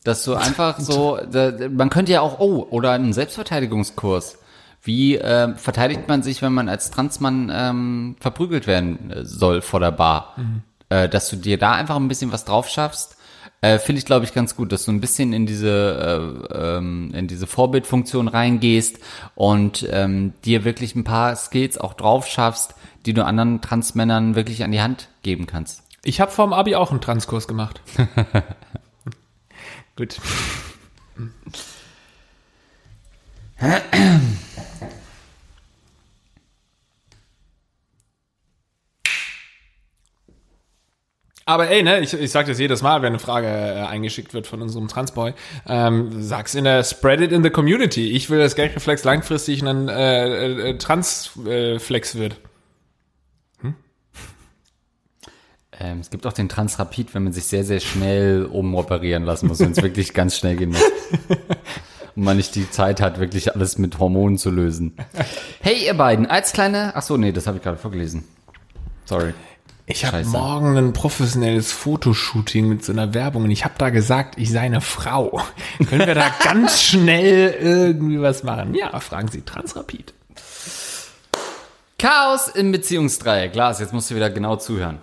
Dass du einfach so, <laughs> man könnte ja auch, oh, oder einen Selbstverteidigungskurs. Wie äh, verteidigt man sich, wenn man als Transmann ähm, verprügelt werden äh, soll vor der Bar? Äh, dass du dir da einfach ein bisschen was drauf schaffst. Äh, Finde ich, glaube ich, ganz gut, dass du ein bisschen in diese, äh, ähm, in diese Vorbildfunktion reingehst und ähm, dir wirklich ein paar Skills auch drauf schaffst, die du anderen Transmännern wirklich an die Hand geben kannst. Ich habe vorm Abi auch einen Transkurs gemacht. <laughs> Gut. <clears throat> <clears throat> <clears throat> Aber ey, ne, ich, ich sag das jedes Mal, wenn eine Frage äh, eingeschickt wird von unserem Transboy. Ähm, sag's in der Spread it in the community. Ich will, dass Gagreflex langfristig ein äh, äh, Transflex wird. Ähm, es gibt auch den Transrapid, wenn man sich sehr, sehr schnell umoperieren lassen muss, wenn es wirklich ganz schnell gehen muss. <laughs> Und man nicht die Zeit hat, wirklich alles mit Hormonen zu lösen. Hey, ihr beiden, als kleine. Ach so, nee, das habe ich gerade vorgelesen. Sorry. Ich habe morgen ein professionelles Fotoshooting mit so einer Werbung und ich habe da gesagt, ich sei eine Frau. <laughs> Können wir da ganz schnell irgendwie was machen? Ja, fragen Sie Transrapid. Chaos im Beziehungsdreieck. Lars, jetzt musst du wieder genau zuhören.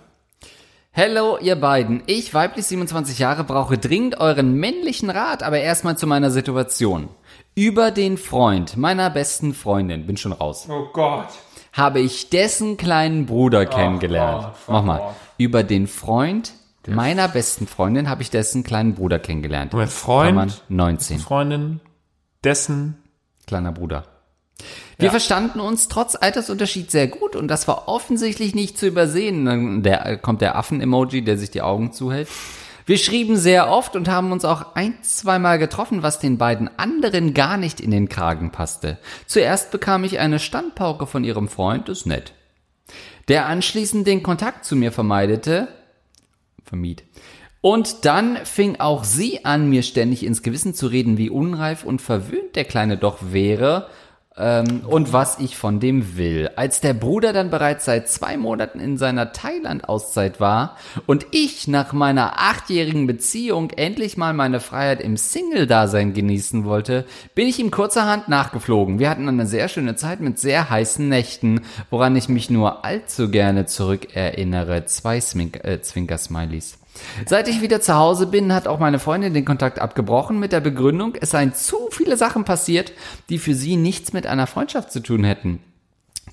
Hello, ihr beiden. Ich, weiblich 27 Jahre, brauche dringend euren männlichen Rat, aber erstmal zu meiner Situation. Über den Freund meiner besten Freundin, bin schon raus, Oh Gott. Habe ich dessen kleinen Bruder kennengelernt. Gott, Mach mal. Über den Freund meiner besten Freundin habe ich dessen kleinen Bruder kennengelernt. Mein Freund, Klammern 19. Freundin, dessen. kleiner Bruder. Wir verstanden uns trotz Altersunterschied sehr gut und das war offensichtlich nicht zu übersehen. Dann äh, kommt der Affen-Emoji, der sich die Augen zuhält. Wir schrieben sehr oft und haben uns auch ein, zweimal getroffen, was den beiden anderen gar nicht in den Kragen passte. Zuerst bekam ich eine Standpauke von ihrem Freund, ist nett. Der anschließend den Kontakt zu mir vermeidete, vermied. Und dann fing auch sie an, mir ständig ins Gewissen zu reden, wie unreif und verwöhnt der Kleine doch wäre ähm, und was ich von dem will. Als der Bruder dann bereits seit zwei Monaten in seiner Thailand-Auszeit war und ich nach meiner achtjährigen Beziehung endlich mal meine Freiheit im Single-Dasein genießen wollte, bin ich ihm kurzerhand nachgeflogen. Wir hatten eine sehr schöne Zeit mit sehr heißen Nächten, woran ich mich nur allzu gerne zurückerinnere. Zwei äh, Zwinker-Smileys. Seit ich wieder zu Hause bin, hat auch meine Freundin den Kontakt abgebrochen mit der Begründung, es seien zu viele Sachen passiert, die für sie nichts mit einer Freundschaft zu tun hätten.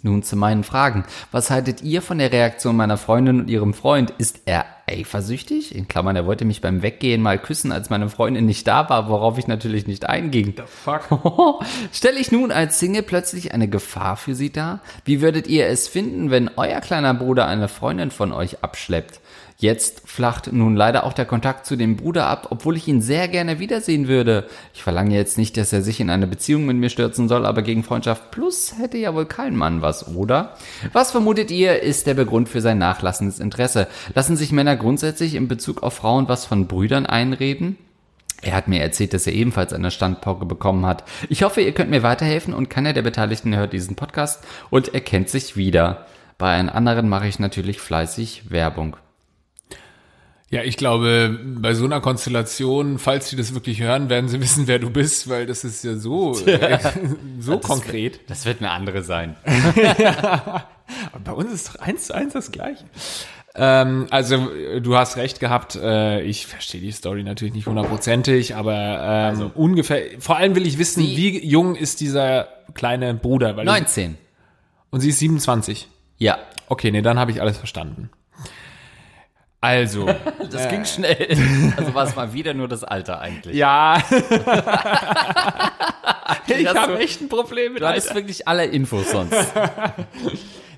Nun zu meinen Fragen. Was haltet ihr von der Reaktion meiner Freundin und ihrem Freund? Ist er eifersüchtig? In Klammern, er wollte mich beim Weggehen mal küssen, als meine Freundin nicht da war, worauf ich natürlich nicht einging. The fuck? <laughs> Stelle ich nun als Single plötzlich eine Gefahr für Sie dar? Wie würdet ihr es finden, wenn euer kleiner Bruder eine Freundin von euch abschleppt? Jetzt flacht nun leider auch der Kontakt zu dem Bruder ab, obwohl ich ihn sehr gerne wiedersehen würde. Ich verlange jetzt nicht, dass er sich in eine Beziehung mit mir stürzen soll, aber gegen Freundschaft plus hätte ja wohl kein Mann was, oder? Was vermutet ihr, ist der Begrund für sein nachlassendes Interesse? Lassen sich Männer grundsätzlich in Bezug auf Frauen was von Brüdern einreden? Er hat mir erzählt, dass er ebenfalls eine Standpauke bekommen hat. Ich hoffe, ihr könnt mir weiterhelfen und keiner der Beteiligten hört diesen Podcast und erkennt sich wieder. Bei einem anderen mache ich natürlich fleißig Werbung. Ja, ich glaube, bei so einer Konstellation, falls sie das wirklich hören, werden sie <laughs> wissen, wer du bist, weil das ist ja so, <laughs> äh, so konkret. Das wird eine andere sein. <laughs> Aber bei uns ist doch eins zu eins das gleiche. Ähm, also du hast recht gehabt, äh, ich verstehe die Story natürlich nicht hundertprozentig, aber ähm, ungefähr, vor allem will ich wissen, Sie- wie jung ist dieser kleine Bruder? Weil 19. und sie ist 27. Ja. Okay, nee, dann habe ich alles verstanden. Also, <laughs> Das ging schnell. Also war es mal wieder nur das Alter eigentlich. ja. <laughs> ich habe echt ein Problem mit Du hattest Alter. wirklich alle Infos sonst. <laughs>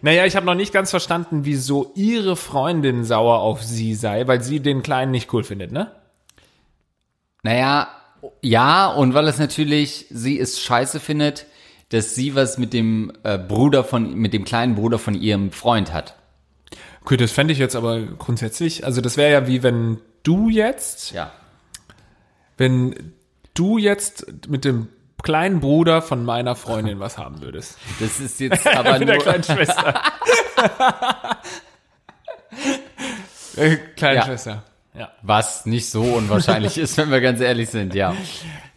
Naja, ich habe noch nicht ganz verstanden, wieso ihre Freundin sauer auf sie sei, weil sie den Kleinen nicht cool findet, ne? Naja, ja, und weil es natürlich sie es scheiße findet, dass sie was mit dem äh, Bruder von, mit dem kleinen Bruder von ihrem Freund hat. Okay, das fände ich jetzt aber grundsätzlich, also das wäre ja wie wenn du jetzt, Ja. wenn du jetzt mit dem kleinen Bruder von meiner Freundin was haben würdest. <laughs> Das ist jetzt <laughs> aber mit der nur, kleinen Schwester. <laughs> äh, kleine Ja. Schwester. Ja. was nicht so unwahrscheinlich <laughs> ist, wenn wir ganz ehrlich sind, ja.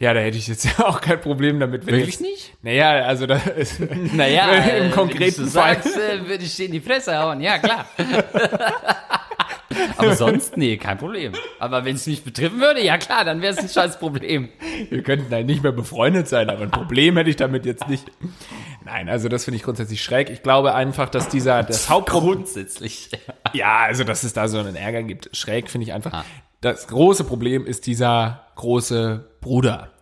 ja, da hätte ich jetzt <laughs> ja auch kein Problem damit. Wenn Wirklich jetzt, nicht? Naja, also da ist, <laughs> Naja, im konkreten wenn du Fall. sagst, äh, würde ich dir in die Fresse hauen, ja klar. Aber sonst, nee, kein Problem. Aber wenn es mich betreffen würde, ja klar, dann wäre es ein scheiß Problem. Wir könnten halt nicht mehr befreundet sein, aber ein Problem hätte ich damit jetzt nicht. Nein, also das finde ich grundsätzlich schräg. Ich glaube einfach, dass dieser, das Hauptproblem, Grundsätzlich. ja, also dass es da so einen Ärger gibt. Schräg finde ich einfach. Ah. Das große Problem ist dieser große Bruder.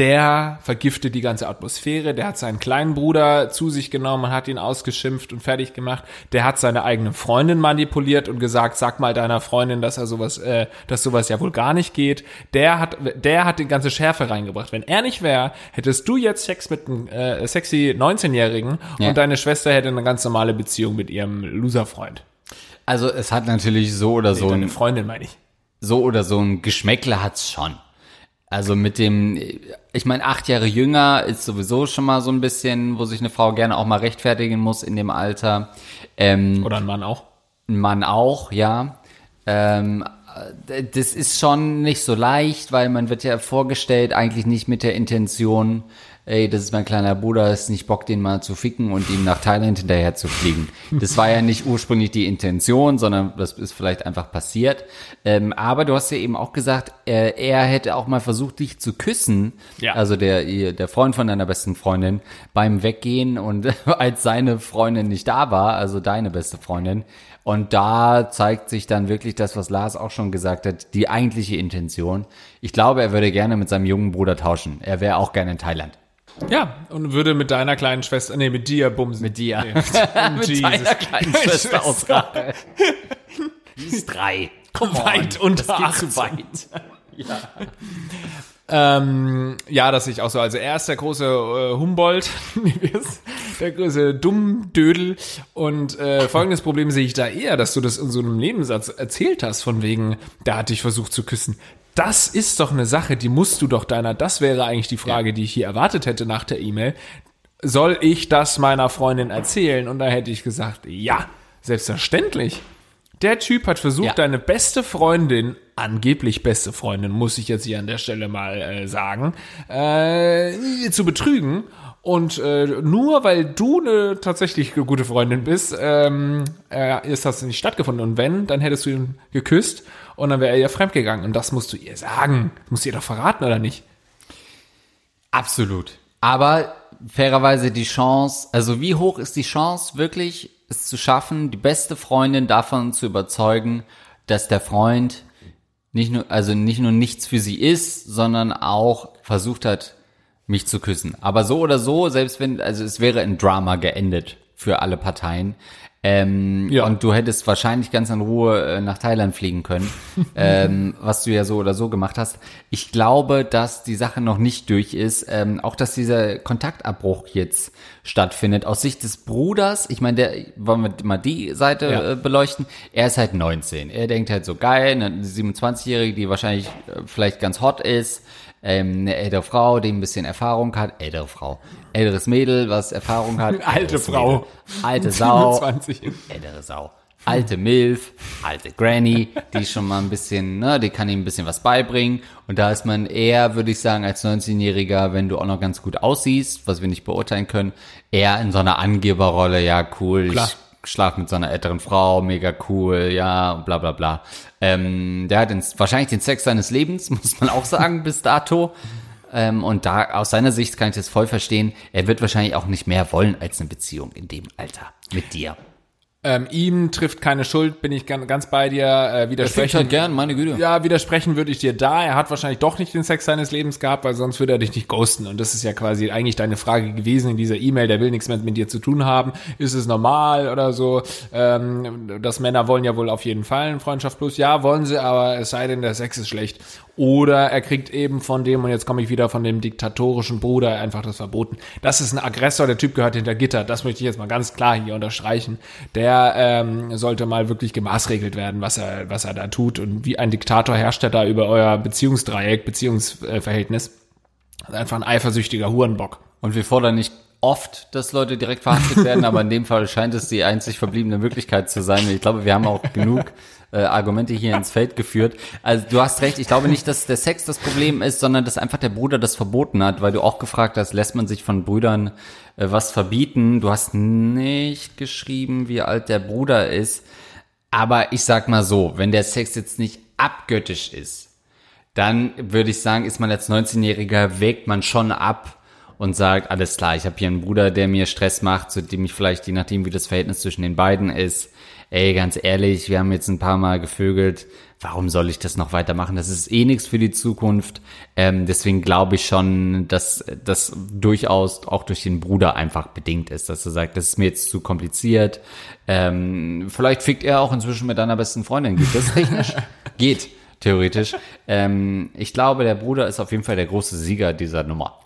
Der vergiftet die ganze Atmosphäre. Der hat seinen kleinen Bruder zu sich genommen und hat ihn ausgeschimpft und fertig gemacht. Der hat seine eigene Freundin manipuliert und gesagt, sag mal deiner Freundin, dass er sowas, äh, dass sowas ja wohl gar nicht geht. Der hat, der hat die ganze Schärfe reingebracht. Wenn er nicht wäre, hättest du jetzt Sex mit einem äh, sexy 19-Jährigen Ja. und deine Schwester hätte eine ganz normale Beziehung mit ihrem Loser-Freund. Also es hat natürlich so oder so Deine ein, Freundin meine ich. so oder so ein Geschmäckle hat's schon. Also mit dem, ich meine, acht Jahre jünger ist sowieso schon mal so ein bisschen, wo sich eine Frau gerne auch mal rechtfertigen muss in dem Alter. Ähm, Oder ein Mann auch. Ein Mann auch, ja. Ähm, äh, das ist schon nicht so leicht, weil man wird ja vorgestellt, eigentlich nicht mit der Intention, ey, das ist mein kleiner Bruder, ist nicht Bock, den mal zu ficken und ihm nach Thailand hinterher zu fliegen. Das war ja nicht ursprünglich die Intention, sondern das ist vielleicht einfach passiert. Ähm, aber du hast ja eben auch gesagt, äh, er hätte auch mal versucht, dich zu küssen. Ja. Also der, der Freund von deiner besten Freundin beim Weggehen und <laughs> als seine Freundin nicht da war, also deine beste Freundin. Und da zeigt sich dann wirklich das, was Lars auch schon gesagt hat, die eigentliche Intention. Ich glaube, er würde gerne mit seinem jungen Bruder tauschen. Er wäre auch gerne in Thailand. Ja, und würde mit deiner kleinen Schwester, nee, mit dir bumsen. Mit dir. Nee. <laughs> mit Jesus. deiner kleinen Schwester Schwester. aus <laughs> Rache. Die ist drei. Come on. Weit unter das geht 18. zu weit. <laughs> Ähm, ja, das sehe ich auch so. Also er ist der große äh, Humboldt, der große Dummdödel. Und äh, folgendes Problem sehe ich da eher, dass du das in so einem Nebensatz erzählt hast, von wegen, der hat dich versucht zu küssen. Das ist doch eine Sache, die musst du doch deiner, das wäre eigentlich die Frage, die ich hier erwartet hätte nach der E-Mail. Soll ich das meiner Freundin erzählen? Und da hätte ich gesagt, ja, selbstverständlich. Der Typ hat versucht, Ja. deine beste Freundin, angeblich beste Freundin, muss ich jetzt hier an der Stelle mal äh, sagen, äh, zu betrügen. Und äh, nur weil du eine tatsächlich gute Freundin bist, ähm, äh, ist das nicht stattgefunden. Und wenn, dann hättest du ihn geküsst und dann wäre er ihr fremdgegangen. Und das musst du ihr sagen. Das musst du ihr doch verraten, oder nicht? Absolut. Aber fairerweise die Chance, also wie hoch ist die Chance, wirklich es zu schaffen, die beste Freundin davon zu überzeugen, dass der Freund nicht nur, also nicht nur nichts für sie ist, sondern auch versucht hat, mich zu küssen. Aber so oder so, selbst wenn, also es wäre in Drama geendet für alle Parteien. Ähm, Ja. Und du hättest wahrscheinlich ganz in Ruhe äh, nach Thailand fliegen können, <laughs> ähm, was du ja so oder so gemacht hast. Ich glaube, dass die Sache noch nicht durch ist. Ähm, auch, dass dieser Kontaktabbruch jetzt stattfindet. Aus Sicht des Bruders, ich meine, der, wollen wir mal die Seite Ja. äh, beleuchten. Er ist halt 19. Er denkt halt so geil, eine 27-Jährige, die wahrscheinlich äh, vielleicht ganz hot ist. Ähm, eine ältere Frau, die ein bisschen Erfahrung hat. Ältere Frau. Älteres Mädel, was Erfahrung hat. <laughs> Alte Frau. Mädel. Alte <laughs> Sau. 27. Ältere Sau. Alte Milf, alte Granny, die schon mal ein bisschen, ne, die kann ihm ein bisschen was beibringen. Und da ist man eher, würde ich sagen, als 19-Jähriger, wenn du auch noch ganz gut aussiehst, was wir nicht beurteilen können, eher in so einer Angeberrolle, ja, cool, Klar. ich schlaf mit so einer älteren Frau, mega cool, ja, bla bla bla. Ähm, der hat den, wahrscheinlich den Sex seines Lebens, <laughs> muss man auch sagen, bis dato. Ähm, und da aus seiner Sicht kann ich das voll verstehen. Er wird wahrscheinlich auch nicht mehr wollen als eine Beziehung in dem Alter mit dir. Ähm, ihm trifft keine Schuld, bin ich ganz, bei dir. Äh, widersprechen. halt gern, meine Güte. Ja, widersprechen würde ich dir da. Er hat wahrscheinlich doch nicht den Sex seines Lebens gehabt, weil sonst würde er dich nicht ghosten. Und das ist ja quasi eigentlich deine Frage gewesen in dieser E-Mail. Der will nichts mehr mit dir zu tun haben. Ist es normal oder so? Ähm, dass Männer wollen ja wohl auf jeden Fall eine Freundschaft plus. Ja, wollen sie, aber es sei denn, der Sex ist schlecht. Oder er kriegt eben von dem, und jetzt komme ich wieder von dem diktatorischen Bruder, einfach das verboten. Das ist ein Aggressor, der Typ gehört hinter Gitter. Das möchte ich jetzt mal ganz klar hier unterstreichen. Der ähm, sollte mal wirklich gemaßregelt werden, was er, was er da tut. Und wie ein Diktator herrscht er da über euer Beziehungsdreieck, Beziehungsverhältnis. Einfach ein eifersüchtiger Hurenbock. Und wir fordern nicht oft, dass Leute direkt verhaftet werden, aber in dem Fall scheint es die einzig verbliebene Möglichkeit zu sein. Ich glaube, wir haben auch genug äh, Argumente hier ins Feld geführt. Also du hast recht, ich glaube nicht, dass der Sex das Problem ist, sondern dass einfach der Bruder das verboten hat, weil du auch gefragt hast, lässt man sich von Brüdern äh, was verbieten? Du hast nicht geschrieben, wie alt der Bruder ist. Aber ich sag mal so, wenn der Sex jetzt nicht abgöttisch ist, dann würde ich sagen, ist man als 19-Jähriger, wägt man schon ab und sagt, alles klar, ich habe hier einen Bruder, der mir Stress macht, zu dem ich vielleicht, je nachdem, wie das Verhältnis zwischen den beiden ist, ey, ganz ehrlich, wir haben jetzt ein paar Mal gevögelt, warum soll ich das noch weitermachen? Das ist eh nichts für die Zukunft. Ähm, deswegen glaube ich schon, dass das durchaus auch durch den Bruder einfach bedingt ist, dass er sagt, das ist mir jetzt zu kompliziert. Ähm, vielleicht fickt er auch inzwischen mit deiner besten Freundin. Geht das technisch? <laughs> Geht, theoretisch. Ähm, ich glaube, der Bruder ist auf jeden Fall der große Sieger dieser Nummer.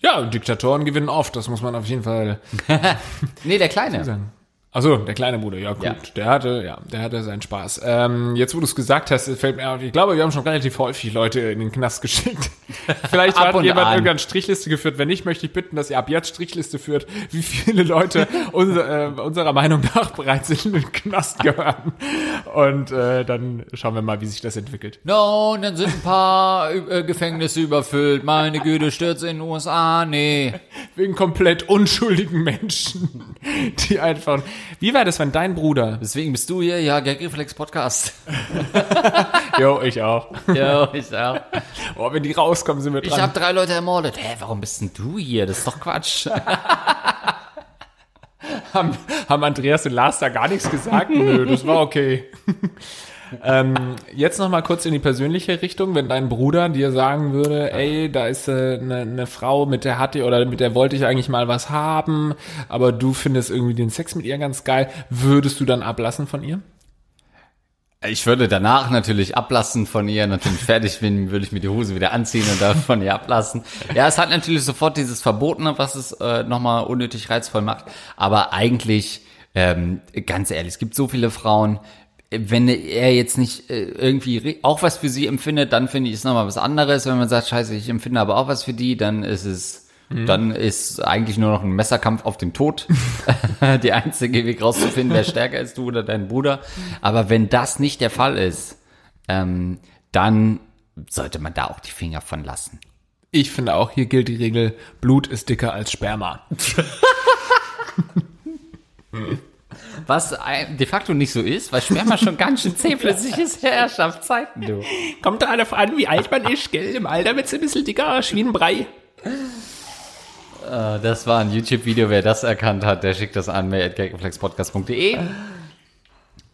Ja, Diktatoren gewinnen oft, das muss man auf jeden Fall <laughs> Nee, der Kleine. Achso, der kleine Bruder, ja gut, Ja. der hatte, ja, der hatte seinen Spaß. Ähm, jetzt, wo du es gesagt hast, fällt mir auf, ich glaube, wir haben schon relativ häufig Leute in den Knast geschickt. <laughs> Vielleicht hat und jemand an. irgendeine Strichliste geführt. Wenn nicht, möchte ich bitten, dass ihr ab jetzt Strichliste führt, wie viele Leute <laughs> unser, äh, unserer Meinung nach bereits in den Knast gehören. Und äh, dann schauen wir mal, wie sich das entwickelt. No, dann sind ein paar äh, Gefängnisse überfüllt. Meine Güte, stürzt in den USA. Nee. Wegen komplett unschuldigen Menschen, die einfach... Wie war das, wenn dein Bruder... Deswegen bist du hier, ja, Gagreflex Podcast. <laughs> Jo, ich auch. ja, ich auch. Oh, wenn die rauskommen, sind wir dran. Ich habe drei Leute ermordet. Hä, warum bist denn du hier? Das ist doch Quatsch. <laughs> haben, haben Andreas und Lars da gar nichts gesagt? Nö, das war okay. <laughs> ähm, jetzt noch mal kurz in die persönliche Richtung, wenn dein Bruder dir sagen würde, ey, da ist eine äh, ne, ne Frau, mit der hatte oder mit der wollte ich eigentlich mal was haben, aber du findest irgendwie den Sex mit ihr ganz geil, würdest du dann ablassen von ihr? Ich würde danach natürlich ablassen von ihr, natürlich fertig bin, würde ich mir die Hose wieder anziehen und dann von ihr ablassen. Ja, es hat natürlich sofort dieses Verbotene, was es äh, nochmal unnötig reizvoll macht. Aber eigentlich, ähm, ganz ehrlich, es gibt so viele Frauen, wenn er jetzt nicht äh, irgendwie auch was für sie empfindet, dann finde ich es nochmal was anderes. Wenn man sagt, scheiße, ich empfinde aber auch was für die, dann ist es, dann ist eigentlich nur noch ein Messerkampf auf den Tod. <laughs> <laughs> die einzige Weg rauszufinden, wer stärker ist, du oder dein Bruder. Aber wenn das nicht der Fall ist, ähm, dann sollte man da auch die Finger von lassen. Ich finde auch, hier gilt die Regel, Blut ist dicker als Sperma. <laughs> Was ein- de facto nicht so ist, weil Sperma schon ganz schön zähflüssig ist, Herrschaftszeiten, du. Kommt darauf an, wie alt man ist, gell? Im Alter wird's ein bisschen dicker, wie ein Brei. Äh, Das war ein YouTube-Video. Wer das erkannt hat, der schickt das an mail.gagreflexpodcast.de.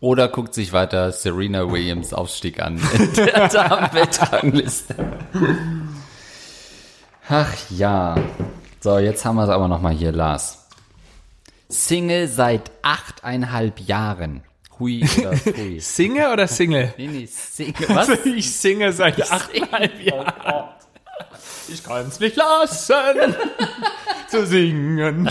Oder guckt sich weiter Serena Williams Aufstieg an in der <laughs> Damenweltrangliste. Ach ja. So, jetzt haben wir es aber nochmal hier, Lars. Single seit achteinhalb Jahren. Hui oder hui. <laughs> Singe oder Single? Nee, nee, Single. Was? Also <laughs> ich singe seit achteinhalb Jahren. Ich kann's nicht lassen <laughs> zu singen.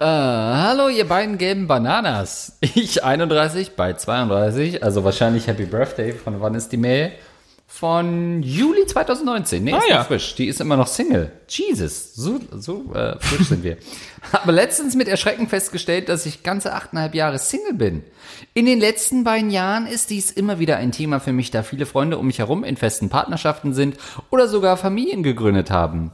Äh, hallo, ihr beiden gelben Bananas. Ich 31 bei 32, also wahrscheinlich Happy Birthday. Von wann ist die Mail? Von Juli 2019. Nee, Ah, ist ja. frisch. Die ist immer noch Single. Jesus, so, so äh, frisch sind wir. <laughs> Habe letztens mit Erschrecken festgestellt, dass ich ganze achteinhalb Jahre Single bin. In den letzten beiden Jahren ist dies immer wieder ein Thema für mich, da viele Freunde um mich herum in festen Partnerschaften sind oder sogar Familien gegründet haben.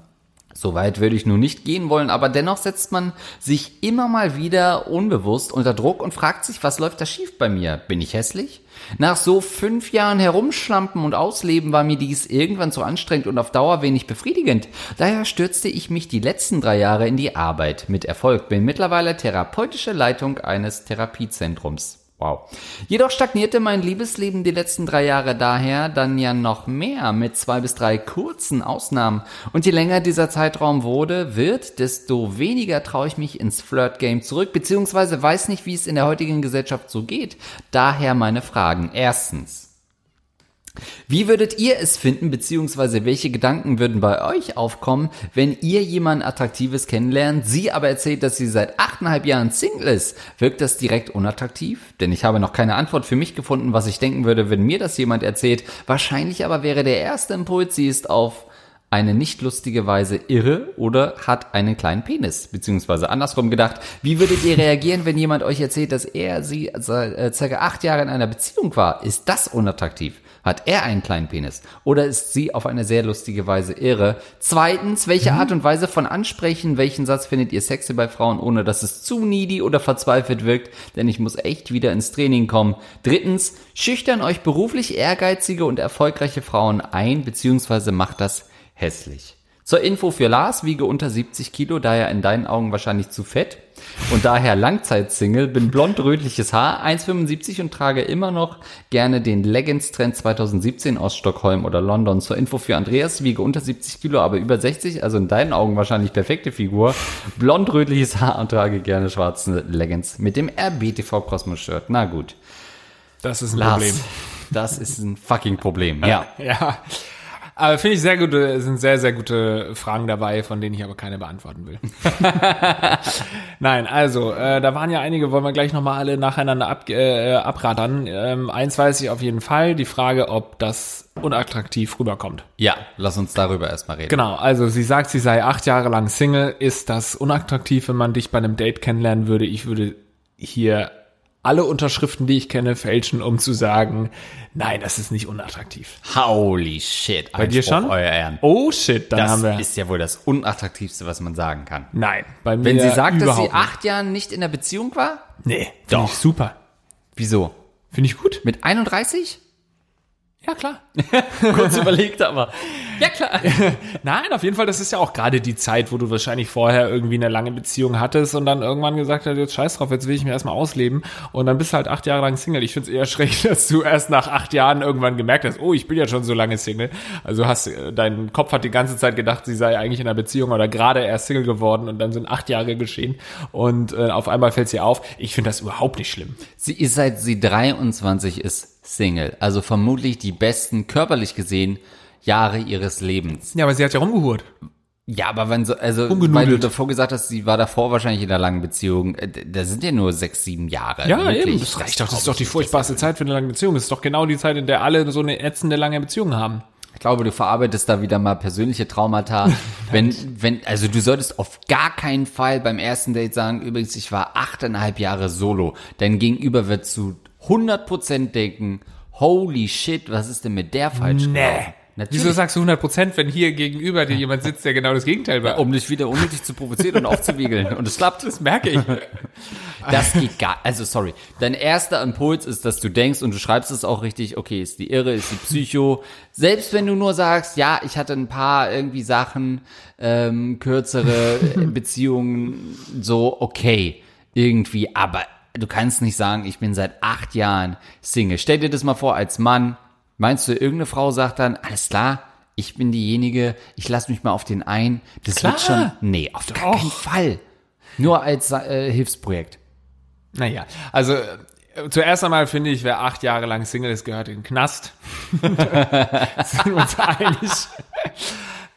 So weit würde ich nun nicht gehen wollen, aber dennoch setzt man sich immer mal wieder unbewusst unter Druck und fragt sich, was läuft da schief bei mir? Bin ich hässlich? Nach so fünf Jahren Herumschlampen und Ausleben war mir dies irgendwann zu anstrengend und auf Dauer wenig befriedigend. Daher stürzte ich mich die letzten drei Jahre in die Arbeit. Mit Erfolg bin mittlerweile therapeutische Leitung eines Therapiezentrums. Wow. Jedoch stagnierte mein Liebesleben die letzten drei Jahre daher dann ja noch mehr mit zwei bis drei kurzen Ausnahmen. Und je länger dieser Zeitraum wurde, wird, desto weniger traue ich mich ins Flirt-Game zurück, beziehungsweise weiß nicht, wie es in der heutigen Gesellschaft so geht. Daher meine Fragen. Erstens. Wie würdet ihr es finden, beziehungsweise welche Gedanken würden bei euch aufkommen, wenn ihr jemanden Attraktives kennenlernt, sie aber erzählt, dass sie seit achteinhalb Jahren Single ist? Wirkt das direkt unattraktiv? Denn ich habe noch keine Antwort für mich gefunden, was ich denken würde, wenn mir das jemand erzählt. Wahrscheinlich aber wäre der erste Impuls, sie ist auf eine nicht lustige Weise irre oder hat einen kleinen Penis, beziehungsweise andersrum gedacht, wie würdet ihr reagieren, wenn jemand euch erzählt, dass er sie äh, circa acht Jahre in einer Beziehung war? Ist das unattraktiv? Hat er einen kleinen Penis? Oder ist sie auf eine sehr lustige Weise irre? Zweitens, welche Art und Weise von Ansprechen, welchen Satz findet ihr sexy bei Frauen, ohne dass es zu needy oder verzweifelt wirkt? Denn ich muss echt wieder ins Training kommen. Drittens, schüchtern euch beruflich ehrgeizige und erfolgreiche Frauen ein, beziehungsweise macht das hässlich. Zur Info für Lars, wiege unter 70 Kilo, daher in deinen Augen wahrscheinlich zu fett und daher Langzeitsingle, bin blond-rötliches Haar, 1,75 und trage immer noch gerne den Leggings-Trend 2017 aus Stockholm oder London. Zur Info für Andreas, wiege unter 70 Kilo, aber über 60, also in deinen Augen wahrscheinlich perfekte Figur, blond-rötliches Haar und trage gerne schwarze Leggings mit dem RBTV Cosmos Shirt. Na gut. Das ist ein Lars, Problem. das ist ein fucking Problem. Ja. <laughs> Ja. Aber finde ich sehr gute, sind sehr, sehr gute Fragen dabei, von denen ich aber keine beantworten will. <laughs> Nein, also, äh, da waren ja einige, wollen wir gleich nochmal alle nacheinander ab, äh, abrattern. Ähm, eins weiß ich auf jeden Fall, die Frage, ob das unattraktiv rüberkommt. Ja, lass uns darüber erstmal reden. Genau, also sie sagt, sie sei acht Jahre lang Single. Ist das unattraktiv, wenn man dich bei einem Date kennenlernen würde? Ich würde hier alle Unterschriften, die ich kenne, fälschen, um zu sagen, nein, das ist nicht unattraktiv. Holy shit. Bei dir schon? Euer Ehren. Oh shit, dann Das haben wir. ist ja wohl das unattraktivste, was man sagen kann. nein, bei mir Wenn sie sagt, dass sie überhaupt acht Jahren nicht in der Beziehung war? nicht. Nee, Doch. Doch. Ich super. Wieso? Finde ich gut. Mit 31? Ja, klar. <laughs> Kurz überlegt, aber. Ja, klar. <laughs> Nein, auf jeden Fall, das ist ja auch gerade die Zeit, wo du wahrscheinlich vorher irgendwie eine lange Beziehung hattest und dann irgendwann gesagt hast, jetzt scheiß drauf, jetzt will ich mir erstmal ausleben und dann bist du halt acht Jahre lang Single. Ich finde es eher <laughs> schräg, dass du erst nach acht Jahren irgendwann gemerkt hast, oh, ich bin ja schon so lange Single. Also hast, äh, dein Kopf hat die ganze Zeit gedacht, sie sei eigentlich in einer Beziehung oder gerade erst Single geworden und dann sind acht Jahre geschehen und äh, auf einmal fällt sie auf. Ich finde das überhaupt nicht schlimm. Sie ist seit sie 23 ist Single. Also vermutlich die besten, körperlich gesehen, Jahre ihres Lebens. Ja, aber sie hat ja rumgehurt. Ja, aber wenn so, also, weil du davor gesagt hast, sie war davor wahrscheinlich in einer langen Beziehung, äh, da sind ja nur sechs, sieben Jahre. Ja, Wirklich. eben. Das reicht doch. Das ist doch die furchtbarste Zeit für eine lange Beziehung. Das ist doch genau die Zeit, in der alle so eine ätzende lange Beziehung haben. Ich glaube, du verarbeitest da wieder mal persönliche Traumata. <laughs> wenn, wenn, also du solltest auf gar keinen Fall beim ersten Date sagen, übrigens, ich war achteinhalb Jahre solo. Dein Gegenüber wird zu 100% denken, holy shit, was ist denn mit der falsch gelaufen? Natürlich. Wieso sagst du 100 Prozent, wenn hier gegenüber dir jemand sitzt, der genau das Gegenteil war? um dich wieder unnötig zu provozieren und aufzuwiegeln. Und es klappt. Das merke ich. Das geht gar, also sorry. Dein erster Impuls ist, dass du denkst und du schreibst es auch richtig, okay, ist die Irre, ist die Psycho. Selbst wenn du nur sagst, ja, ich hatte ein paar irgendwie Sachen, ähm, kürzere Beziehungen, so, okay. irgendwie, aber du kannst nicht sagen, ich bin seit acht Jahren Single. Stell dir das mal vor als Mann. Meinst du, irgendeine Frau sagt dann, alles klar, ich bin diejenige, ich lasse mich mal auf den ein. Das Klar. wird schon. Nee, auf gar keinen Fall. Nur als äh, Hilfsprojekt. Naja, also äh, zuerst einmal finde ich, wer acht Jahre lang Single ist, gehört in den Knast. <laughs> Sind wir uns einig?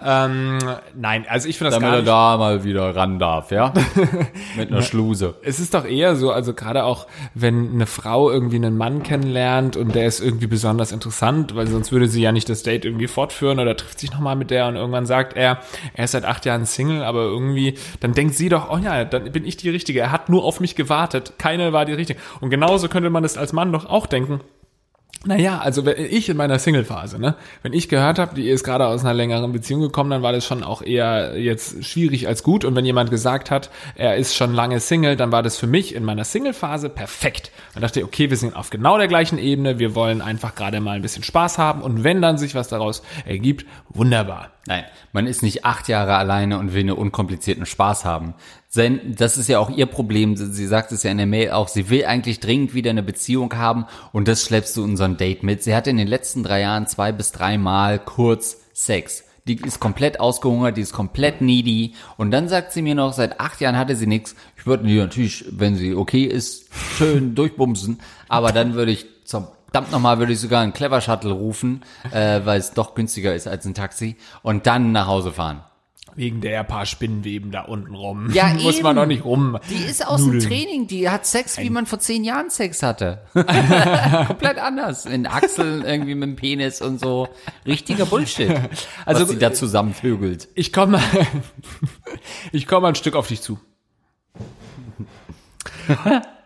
Ähm, nein, also ich finde das gar nicht. da mal wieder ran darf, ja? <laughs> Mit einer Schluse. Es ist doch eher so, also gerade auch, wenn eine Frau irgendwie einen Mann kennenlernt und der ist irgendwie besonders interessant, weil sonst würde sie ja nicht das Date irgendwie fortführen oder trifft sich nochmal mit der und irgendwann sagt er, er ist seit acht Jahren Single, aber irgendwie, dann denkt sie doch, oh ja, dann bin ich die Richtige. Er hat nur auf mich gewartet. Keine war die Richtige. Und genauso könnte man es als Mann doch auch denken. Naja, also ich in meiner Single-Phase, ne, wenn ich gehört habe, die ist gerade aus einer längeren Beziehung gekommen, dann war das schon auch eher jetzt schwierig als gut. Und wenn jemand gesagt hat, er ist schon lange Single, dann war das für mich in meiner Single-Phase perfekt. Dann dachte ich, okay, wir sind auf genau der gleichen Ebene, wir wollen einfach gerade mal ein bisschen Spaß haben und wenn dann sich was daraus ergibt, wunderbar. Nein, man ist nicht acht Jahre alleine und will einen unkomplizierten Spaß haben. Sein, das ist ja auch ihr Problem. Sie sagt es ja in der Mail auch. Sie will eigentlich dringend wieder eine Beziehung haben und das schleppst du unseren Date mit. Sie hatte in den letzten drei Jahren zwei bis drei Mal kurz Sex. Die ist komplett ausgehungert, die ist komplett needy. Und dann sagt sie mir noch, seit acht Jahren hatte sie nichts. Ich würde die natürlich, wenn sie okay ist, schön <laughs> durchbumsen. Aber dann würde ich zum Verdammt nochmal würde ich sogar einen Clever Shuttle rufen, äh, weil es doch günstiger ist als ein Taxi und dann nach Hause fahren. Wegen der paar Spinnweben da unten rum. Ja, <laughs> Muss eben. man doch nicht rum. Die ist aus nudeln. dem Training, die hat Sex, wie man vor zehn Jahren Sex hatte. <laughs> Komplett anders. In Achseln irgendwie mit dem Penis und so. Richtiger Bullshit. <laughs> Also, was sie da zusammenvögelt. Ich komme ich komme ein Stück auf dich zu.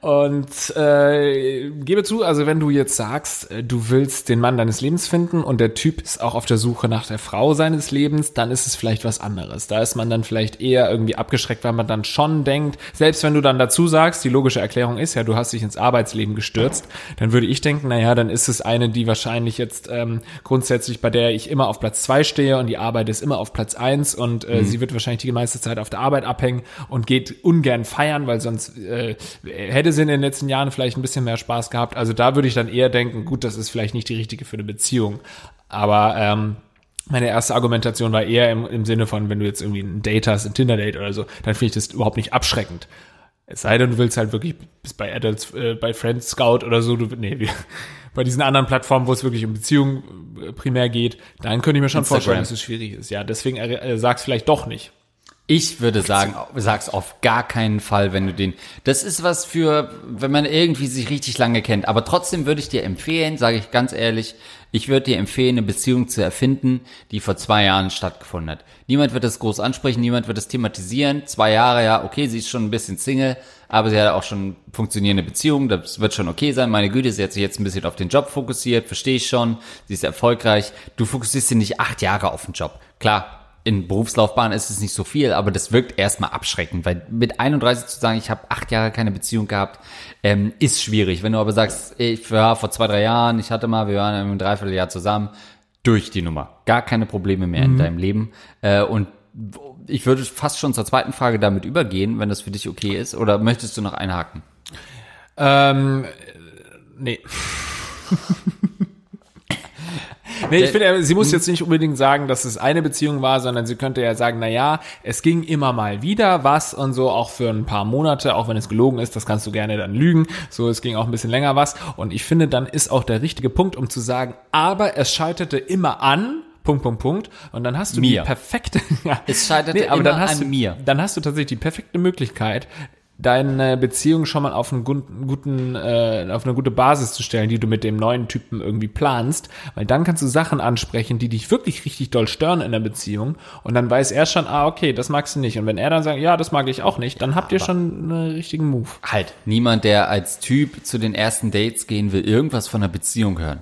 Und äh, gebe zu, also wenn du jetzt sagst, äh, du willst den Mann deines Lebens finden und der Typ ist auch auf der Suche nach der Frau seines Lebens, dann ist es vielleicht was anderes. Da ist man dann vielleicht eher irgendwie abgeschreckt, weil man dann schon denkt, selbst wenn du dann dazu sagst, die logische Erklärung ist ja, du hast dich ins Arbeitsleben gestürzt, dann würde ich denken, naja, dann ist es eine, die wahrscheinlich jetzt ähm, grundsätzlich, bei der ich immer auf Platz zwei stehe und die Arbeit ist immer auf Platz eins und äh, sie wird wahrscheinlich die meiste Zeit auf der Arbeit abhängen und geht ungern feiern, weil sonst äh, hätte sie in den letzten Jahren vielleicht ein bisschen mehr Spaß gehabt. Also da würde ich dann eher denken, gut, das ist vielleicht nicht die richtige für eine Beziehung. Aber ähm, meine erste Argumentation war eher im, im Sinne von, wenn du jetzt irgendwie ein Date hast, ein Tinder-Date oder so, dann finde ich das überhaupt nicht abschreckend. Es sei denn, du willst halt wirklich bist bei Adults, äh, bei Friends Scout oder so, du, nee, wir, <laughs> bei diesen anderen Plattformen, wo es wirklich um Beziehungen äh, primär geht, dann könnte ich mir schon Instagram. vorstellen, dass es schwierig ist. Ja, deswegen äh, äh, sag's vielleicht doch nicht. Ich würde sagen, sag's auf gar keinen Fall, wenn du den. Das ist was für, wenn man irgendwie sich richtig lange kennt. Aber trotzdem würde ich dir empfehlen, sage ich ganz ehrlich, ich würde dir empfehlen, eine Beziehung zu erfinden, die vor zwei Jahren stattgefunden hat. Niemand wird das groß ansprechen, niemand wird das thematisieren. Zwei Jahre, ja, okay, sie ist schon ein bisschen Single, aber sie hat auch schon funktionierende Beziehungen, das wird schon okay sein. Meine Güte, sie hat sich jetzt ein bisschen auf den Job fokussiert, verstehe ich schon, sie ist erfolgreich. Du fokussierst dich nicht acht Jahre auf den Job. Klar, in Berufslaufbahn ist es nicht so viel, aber das wirkt erstmal abschreckend, weil mit 31 zu sagen, ich habe acht Jahre keine Beziehung gehabt, ähm, ist schwierig. Wenn du aber sagst, ich war vor zwei, drei Jahren, ich hatte mal, wir waren im Dreivierteljahr zusammen, durch die Nummer. Gar keine Probleme mehr in deinem Leben. Äh, und ich würde fast schon zur zweiten Frage damit übergehen, wenn das für dich okay ist. Oder möchtest du noch einhaken? Ähm, nee. <laughs> Nee, ich finde, sie muss jetzt nicht unbedingt sagen, dass es eine Beziehung war, sondern sie könnte ja sagen, na ja, es ging immer mal wieder was und so auch für ein paar Monate, auch wenn es gelogen ist, das kannst du gerne dann lügen. So, es ging auch ein bisschen länger was. Und ich finde, dann ist auch der richtige Punkt, um zu sagen, aber es scheiterte immer an, Punkt, Punkt, Punkt. Und dann hast du Mir. die perfekte, <laughs> ja. Es scheiterte aber immer dann hast an du, mir. Dann hast du tatsächlich die perfekte Möglichkeit, deine Beziehung schon mal auf einen guten, guten äh, auf eine gute Basis zu stellen, die du mit dem neuen Typen irgendwie planst, weil dann kannst du Sachen ansprechen, die dich wirklich richtig doll stören in der Beziehung und dann weiß er schon, ah okay, das magst du nicht und wenn er dann sagt, ja, das mag ich auch nicht, dann habt ihr schon einen richtigen Move. Halt, niemand, der als Typ zu den ersten Dates gehen will, irgendwas von einer Beziehung hören.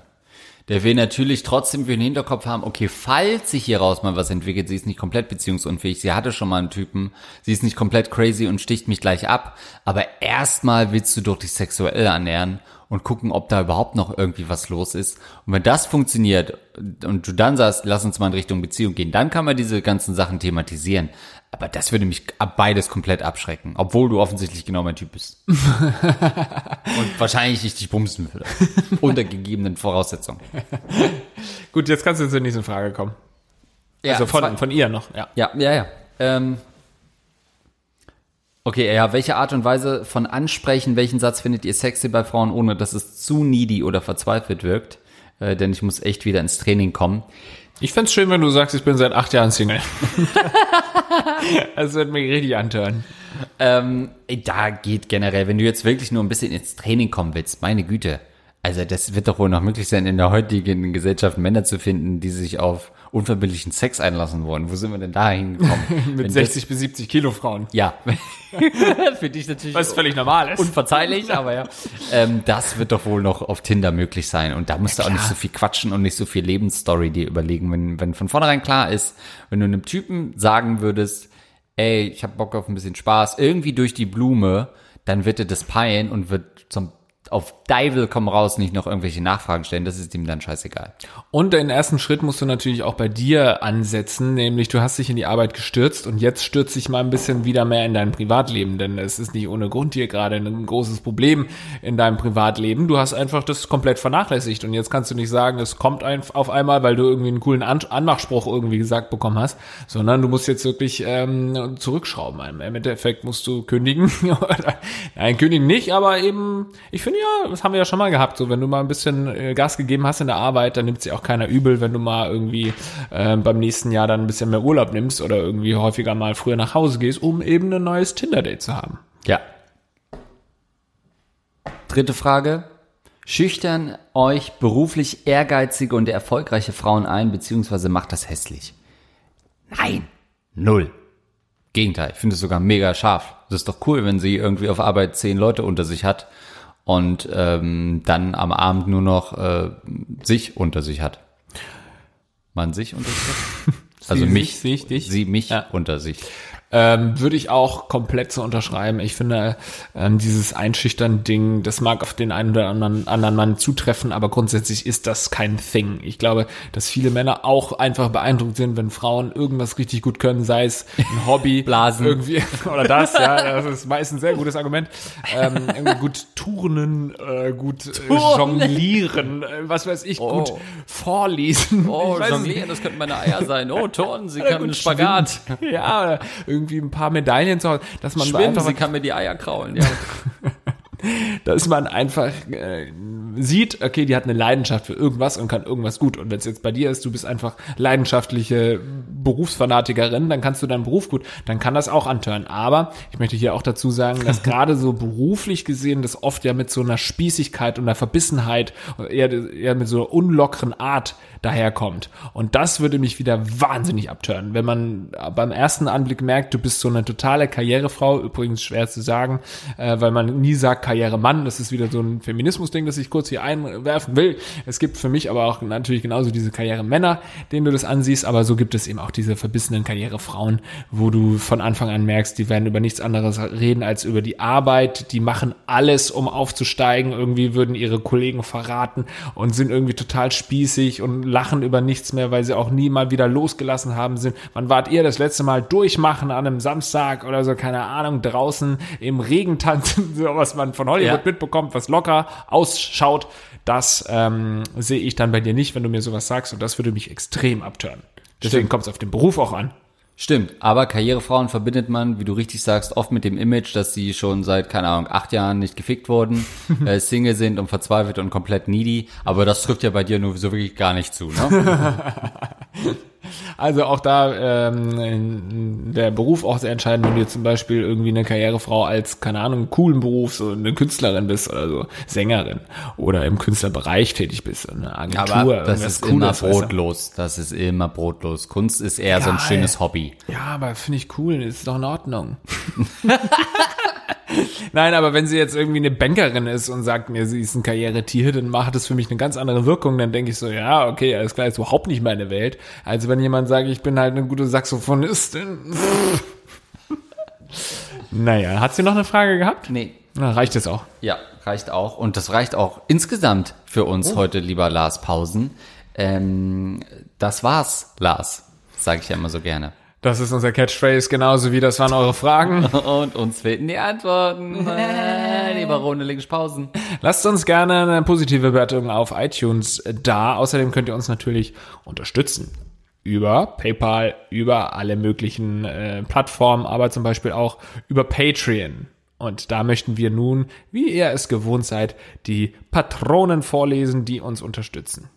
Der will natürlich trotzdem für den Hinterkopf haben, okay, falls sich hieraus mal was entwickelt, sie ist nicht komplett beziehungsunfähig, sie hatte schon mal einen Typen, sie ist nicht komplett crazy und sticht mich gleich ab, aber erstmal willst du doch dich sexuell ernähren und gucken, ob da überhaupt noch irgendwie was los ist. Und wenn das funktioniert und du dann sagst, lass uns mal in Richtung Beziehung gehen, dann kann man diese ganzen Sachen thematisieren. Aber das würde mich beides komplett abschrecken, obwohl du offensichtlich genau mein Typ bist. <laughs> und wahrscheinlich nicht dich bumsen würde. Unter gegebenen Voraussetzungen. <laughs> Gut, jetzt kannst du zur nächsten Frage kommen. also von, von ihr noch, ja. Ja, ja, ja. Ähm, okay, ja, welche Art und Weise von Ansprechen, welchen Satz findet ihr sexy bei Frauen, ohne dass es zu needy oder verzweifelt wirkt? Äh, denn ich muss echt wieder ins Training kommen. Ich fänd's schön, wenn du sagst, ich bin seit acht Jahren Single. <laughs> das wird mich richtig antören. Ähm, da geht generell, wenn du jetzt wirklich nur ein bisschen ins Training kommen willst, meine Güte. Also das wird doch wohl noch möglich sein, in der heutigen Gesellschaft Männer zu finden, die sich auf unverbindlichen Sex einlassen wollen. Wo sind wir denn da hingekommen? <laughs> Mit das- 60 bis 70 Kilo Frauen. Ja. <laughs> Für dich natürlich Was völlig normal ist. unverzeihlich, aber ja. Ähm, das wird doch wohl noch auf Tinder möglich sein. Und da musst du auch nicht so viel quatschen und nicht so viel Lebensstory dir überlegen, wenn, wenn von vornherein klar ist, wenn du einem Typen sagen würdest, ey, ich hab Bock auf ein bisschen Spaß, irgendwie durch die Blume, dann wird er das peilen und wird zum auf Deivel komm raus nicht noch irgendwelche Nachfragen stellen, das ist ihm dann scheißegal. Und den ersten Schritt musst du natürlich auch bei dir ansetzen, nämlich du hast dich in die Arbeit gestürzt und jetzt stürzt dich mal ein bisschen wieder mehr in dein Privatleben, denn es ist nicht ohne Grund hier gerade ein großes Problem in deinem Privatleben. Du hast einfach das komplett vernachlässigt und jetzt kannst du nicht sagen, es kommt auf einmal, weil du irgendwie einen coolen An Anmachspruch irgendwie gesagt bekommen hast, sondern du musst jetzt wirklich ähm, zurückschrauben. Im Endeffekt musst du kündigen. <laughs> Nein, kündigen nicht, aber eben, ich finde ja, das haben wir ja schon mal gehabt, so wenn du mal ein bisschen äh, Gas gegeben hast in der Arbeit, dann nimmt sich auch keiner übel, wenn du mal irgendwie äh, beim nächsten Jahr dann ein bisschen mehr Urlaub nimmst oder irgendwie häufiger mal früher nach Hause gehst, um eben ein neues Tinder-Date zu haben. Ja. Dritte Frage. Schüchtern euch beruflich ehrgeizige und erfolgreiche Frauen ein, beziehungsweise macht das hässlich? Nein. Null. Gegenteil. Ich finde es sogar mega scharf. Das ist doch cool, wenn sie irgendwie auf Arbeit zehn Leute unter sich hat und ähm, dann am Abend nur noch äh, sich unter sich hat. Man sich unter sich hat? <laughs> Also Sie mich, sich, sich, dich? sie mich Ja. unter sich. Ähm, würde ich auch komplett so unterschreiben. Ich finde, ähm, dieses Einschüchtern-Ding, das mag auf den einen oder anderen, anderen Mann zutreffen, aber grundsätzlich ist das kein Thing. Ich glaube, dass viele Männer auch einfach beeindruckt sind, wenn Frauen irgendwas richtig gut können, sei es ein Hobby, <laughs> Blasen. irgendwie <laughs> oder das, ja, das ist meist ein sehr gutes Argument. Ähm, irgendwie gut turnen, äh, gut äh, Turnen. jonglieren, äh, was weiß ich, gut Oh. vorlesen. Oh, jonglieren, das könnten meine Eier sein. Oh, Turnen, sie <laughs> kann gut, einen Spagat. schwimmen. Ja, oder irgendwie ein paar Medaillen zu Hause, dass man da Schwimmen, einfach, sie kann mir die Eier kraulen. Ja. <laughs> dass man einfach äh, sieht, okay, die hat eine Leidenschaft für irgendwas und kann irgendwas gut. Und wenn es jetzt bei dir ist, du bist einfach leidenschaftliche Berufsfanatikerin, dann kannst du deinen Beruf gut, dann kann das auch antören. Aber ich möchte hier auch dazu sagen, dass <laughs> gerade so beruflich gesehen das oft ja mit so einer Spießigkeit und einer Verbissenheit, eher, eher mit so einer unlockeren Art daherkommt. Und das würde mich wieder wahnsinnig abtören. Wenn man beim ersten Anblick merkt, du bist so eine totale Karrierefrau, übrigens schwer zu sagen, äh, weil man nie sagt Karrieremann, das ist wieder so ein Feminismus-Ding, das ich kurz hier einwerfen will. Es gibt für mich aber auch natürlich genauso diese Karrieremänner, denen du das ansiehst, aber so gibt es eben auch diese verbissenen Karrierefrauen, wo du von Anfang an merkst, die werden über nichts anderes reden als über die Arbeit, die machen alles, um aufzusteigen, irgendwie würden ihre Kollegen verraten und sind irgendwie total spießig und lachen über nichts mehr, weil sie auch nie mal wieder losgelassen haben sind. Wann wart ihr das letzte Mal durchmachen an einem Samstag oder so, keine Ahnung, draußen im Regen tanzen, <laughs> so was man von Hollywood Ja. mitbekommt, was locker ausschaut, das ähm, sehe ich dann bei dir nicht, wenn du mir sowas sagst und das würde mich extrem abtören. Deswegen kommt es auf den Beruf auch an. Stimmt, aber Karrierefrauen verbindet man, wie du richtig sagst, oft mit dem Image, dass sie schon seit, keine Ahnung, acht Jahren nicht gefickt wurden, <laughs> äh, Single sind und verzweifelt und komplett needy. Aber das trifft ja bei dir nur so wirklich gar nicht zu, ne? <laughs> Also auch da ähm, der Beruf auch sehr entscheidend, wenn du zum Beispiel irgendwie eine Karrierefrau als, keine Ahnung, einen coolen Beruf, so eine Künstlerin bist oder so, Sängerin oder im Künstlerbereich tätig bist, eine Agentur, Aber das ist immer Cooles, du? brotlos. Das ist immer brotlos. Kunst ist eher so ein schönes Hobby. Ja, aber finde ich cool, ist doch in Ordnung. <laughs> Nein, aber wenn sie jetzt irgendwie eine Bankerin ist und sagt mir, sie ist ein Karrieretier, dann macht das für mich eine ganz andere Wirkung. Dann denke ich so, ja, okay, alles klar, ist überhaupt nicht meine Welt. Also wenn jemand sagt, ich bin halt eine gute Saxophonistin. <laughs> naja, hat sie noch eine Frage gehabt? Nee. Na, reicht es auch. Ja, reicht auch. Und das reicht auch insgesamt für uns Oh. heute, lieber Lars Pausen. Ähm, das war's, Lars, sage ich ja immer so gerne. Das ist unser Catchphrase, genauso wie das waren eure Fragen. <laughs> Und uns fehlten die Antworten. <laughs> Äh, lieber Runde links Pausen. Lasst uns gerne eine positive Bewertung auf iTunes da. Außerdem könnt ihr uns natürlich unterstützen. Über PayPal, über alle möglichen äh, Plattformen, aber zum Beispiel auch über Patreon. Und da möchten wir nun, wie ihr es gewohnt seid, die Patronen vorlesen, die uns unterstützen.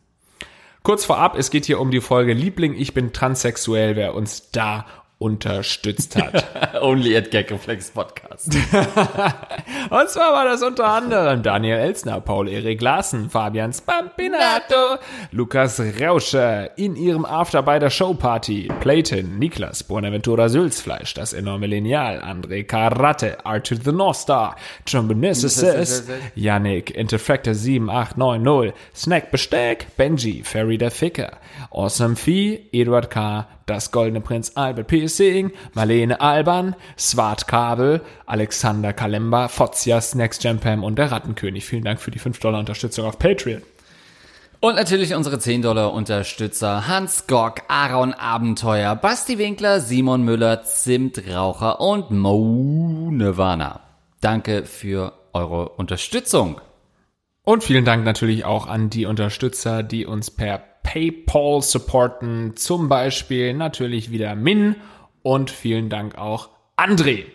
Kurz vorab, es geht hier um die Folge Liebling, ich bin transsexuell, wer uns da unterstützt hat. <laughs> Only at Gagreflex Podcast. <laughs> Und zwar war das unter anderem Daniel Elsner, Paul-Erik Larsen, Fabian Spampinato, Lukas Rauscher, in ihrem After bei der Showparty, Playton, Niklas, Bonaventura Sülzfleisch, das enorme Lineal, André Karate, Arthur the North Star, Benessis, Yannick, Interfractor 7890, Snack Besteck, Benji, Ferry der Ficker, Awesome Vieh, Eduard K., das Goldene Prinz Albert Piercing, Marlene Alban, Swart Kabel, Alexander Kalemba, Fotzias, Next Jam Pam und der Rattenkönig. Vielen Dank für die 5 Dollar Unterstützung auf Patreon. Und natürlich unsere 10 Dollar Unterstützer Hans Gock, Aaron Abenteuer, Basti Winkler, Simon Müller, Zimtraucher und Mo Nirvana. Danke für eure Unterstützung. Und vielen Dank natürlich auch an die Unterstützer, die uns per PayPal supporten. Zum Beispiel natürlich wieder Min und vielen Dank auch André.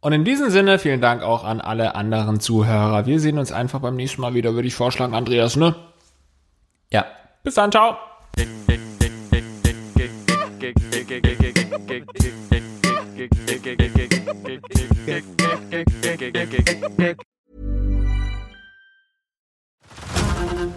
Und in diesem Sinne vielen Dank auch an alle anderen Zuhörer. Wir sehen uns einfach beim nächsten Mal wieder, würde ich vorschlagen, Andreas, ne? Ja, Bis dann, ciao.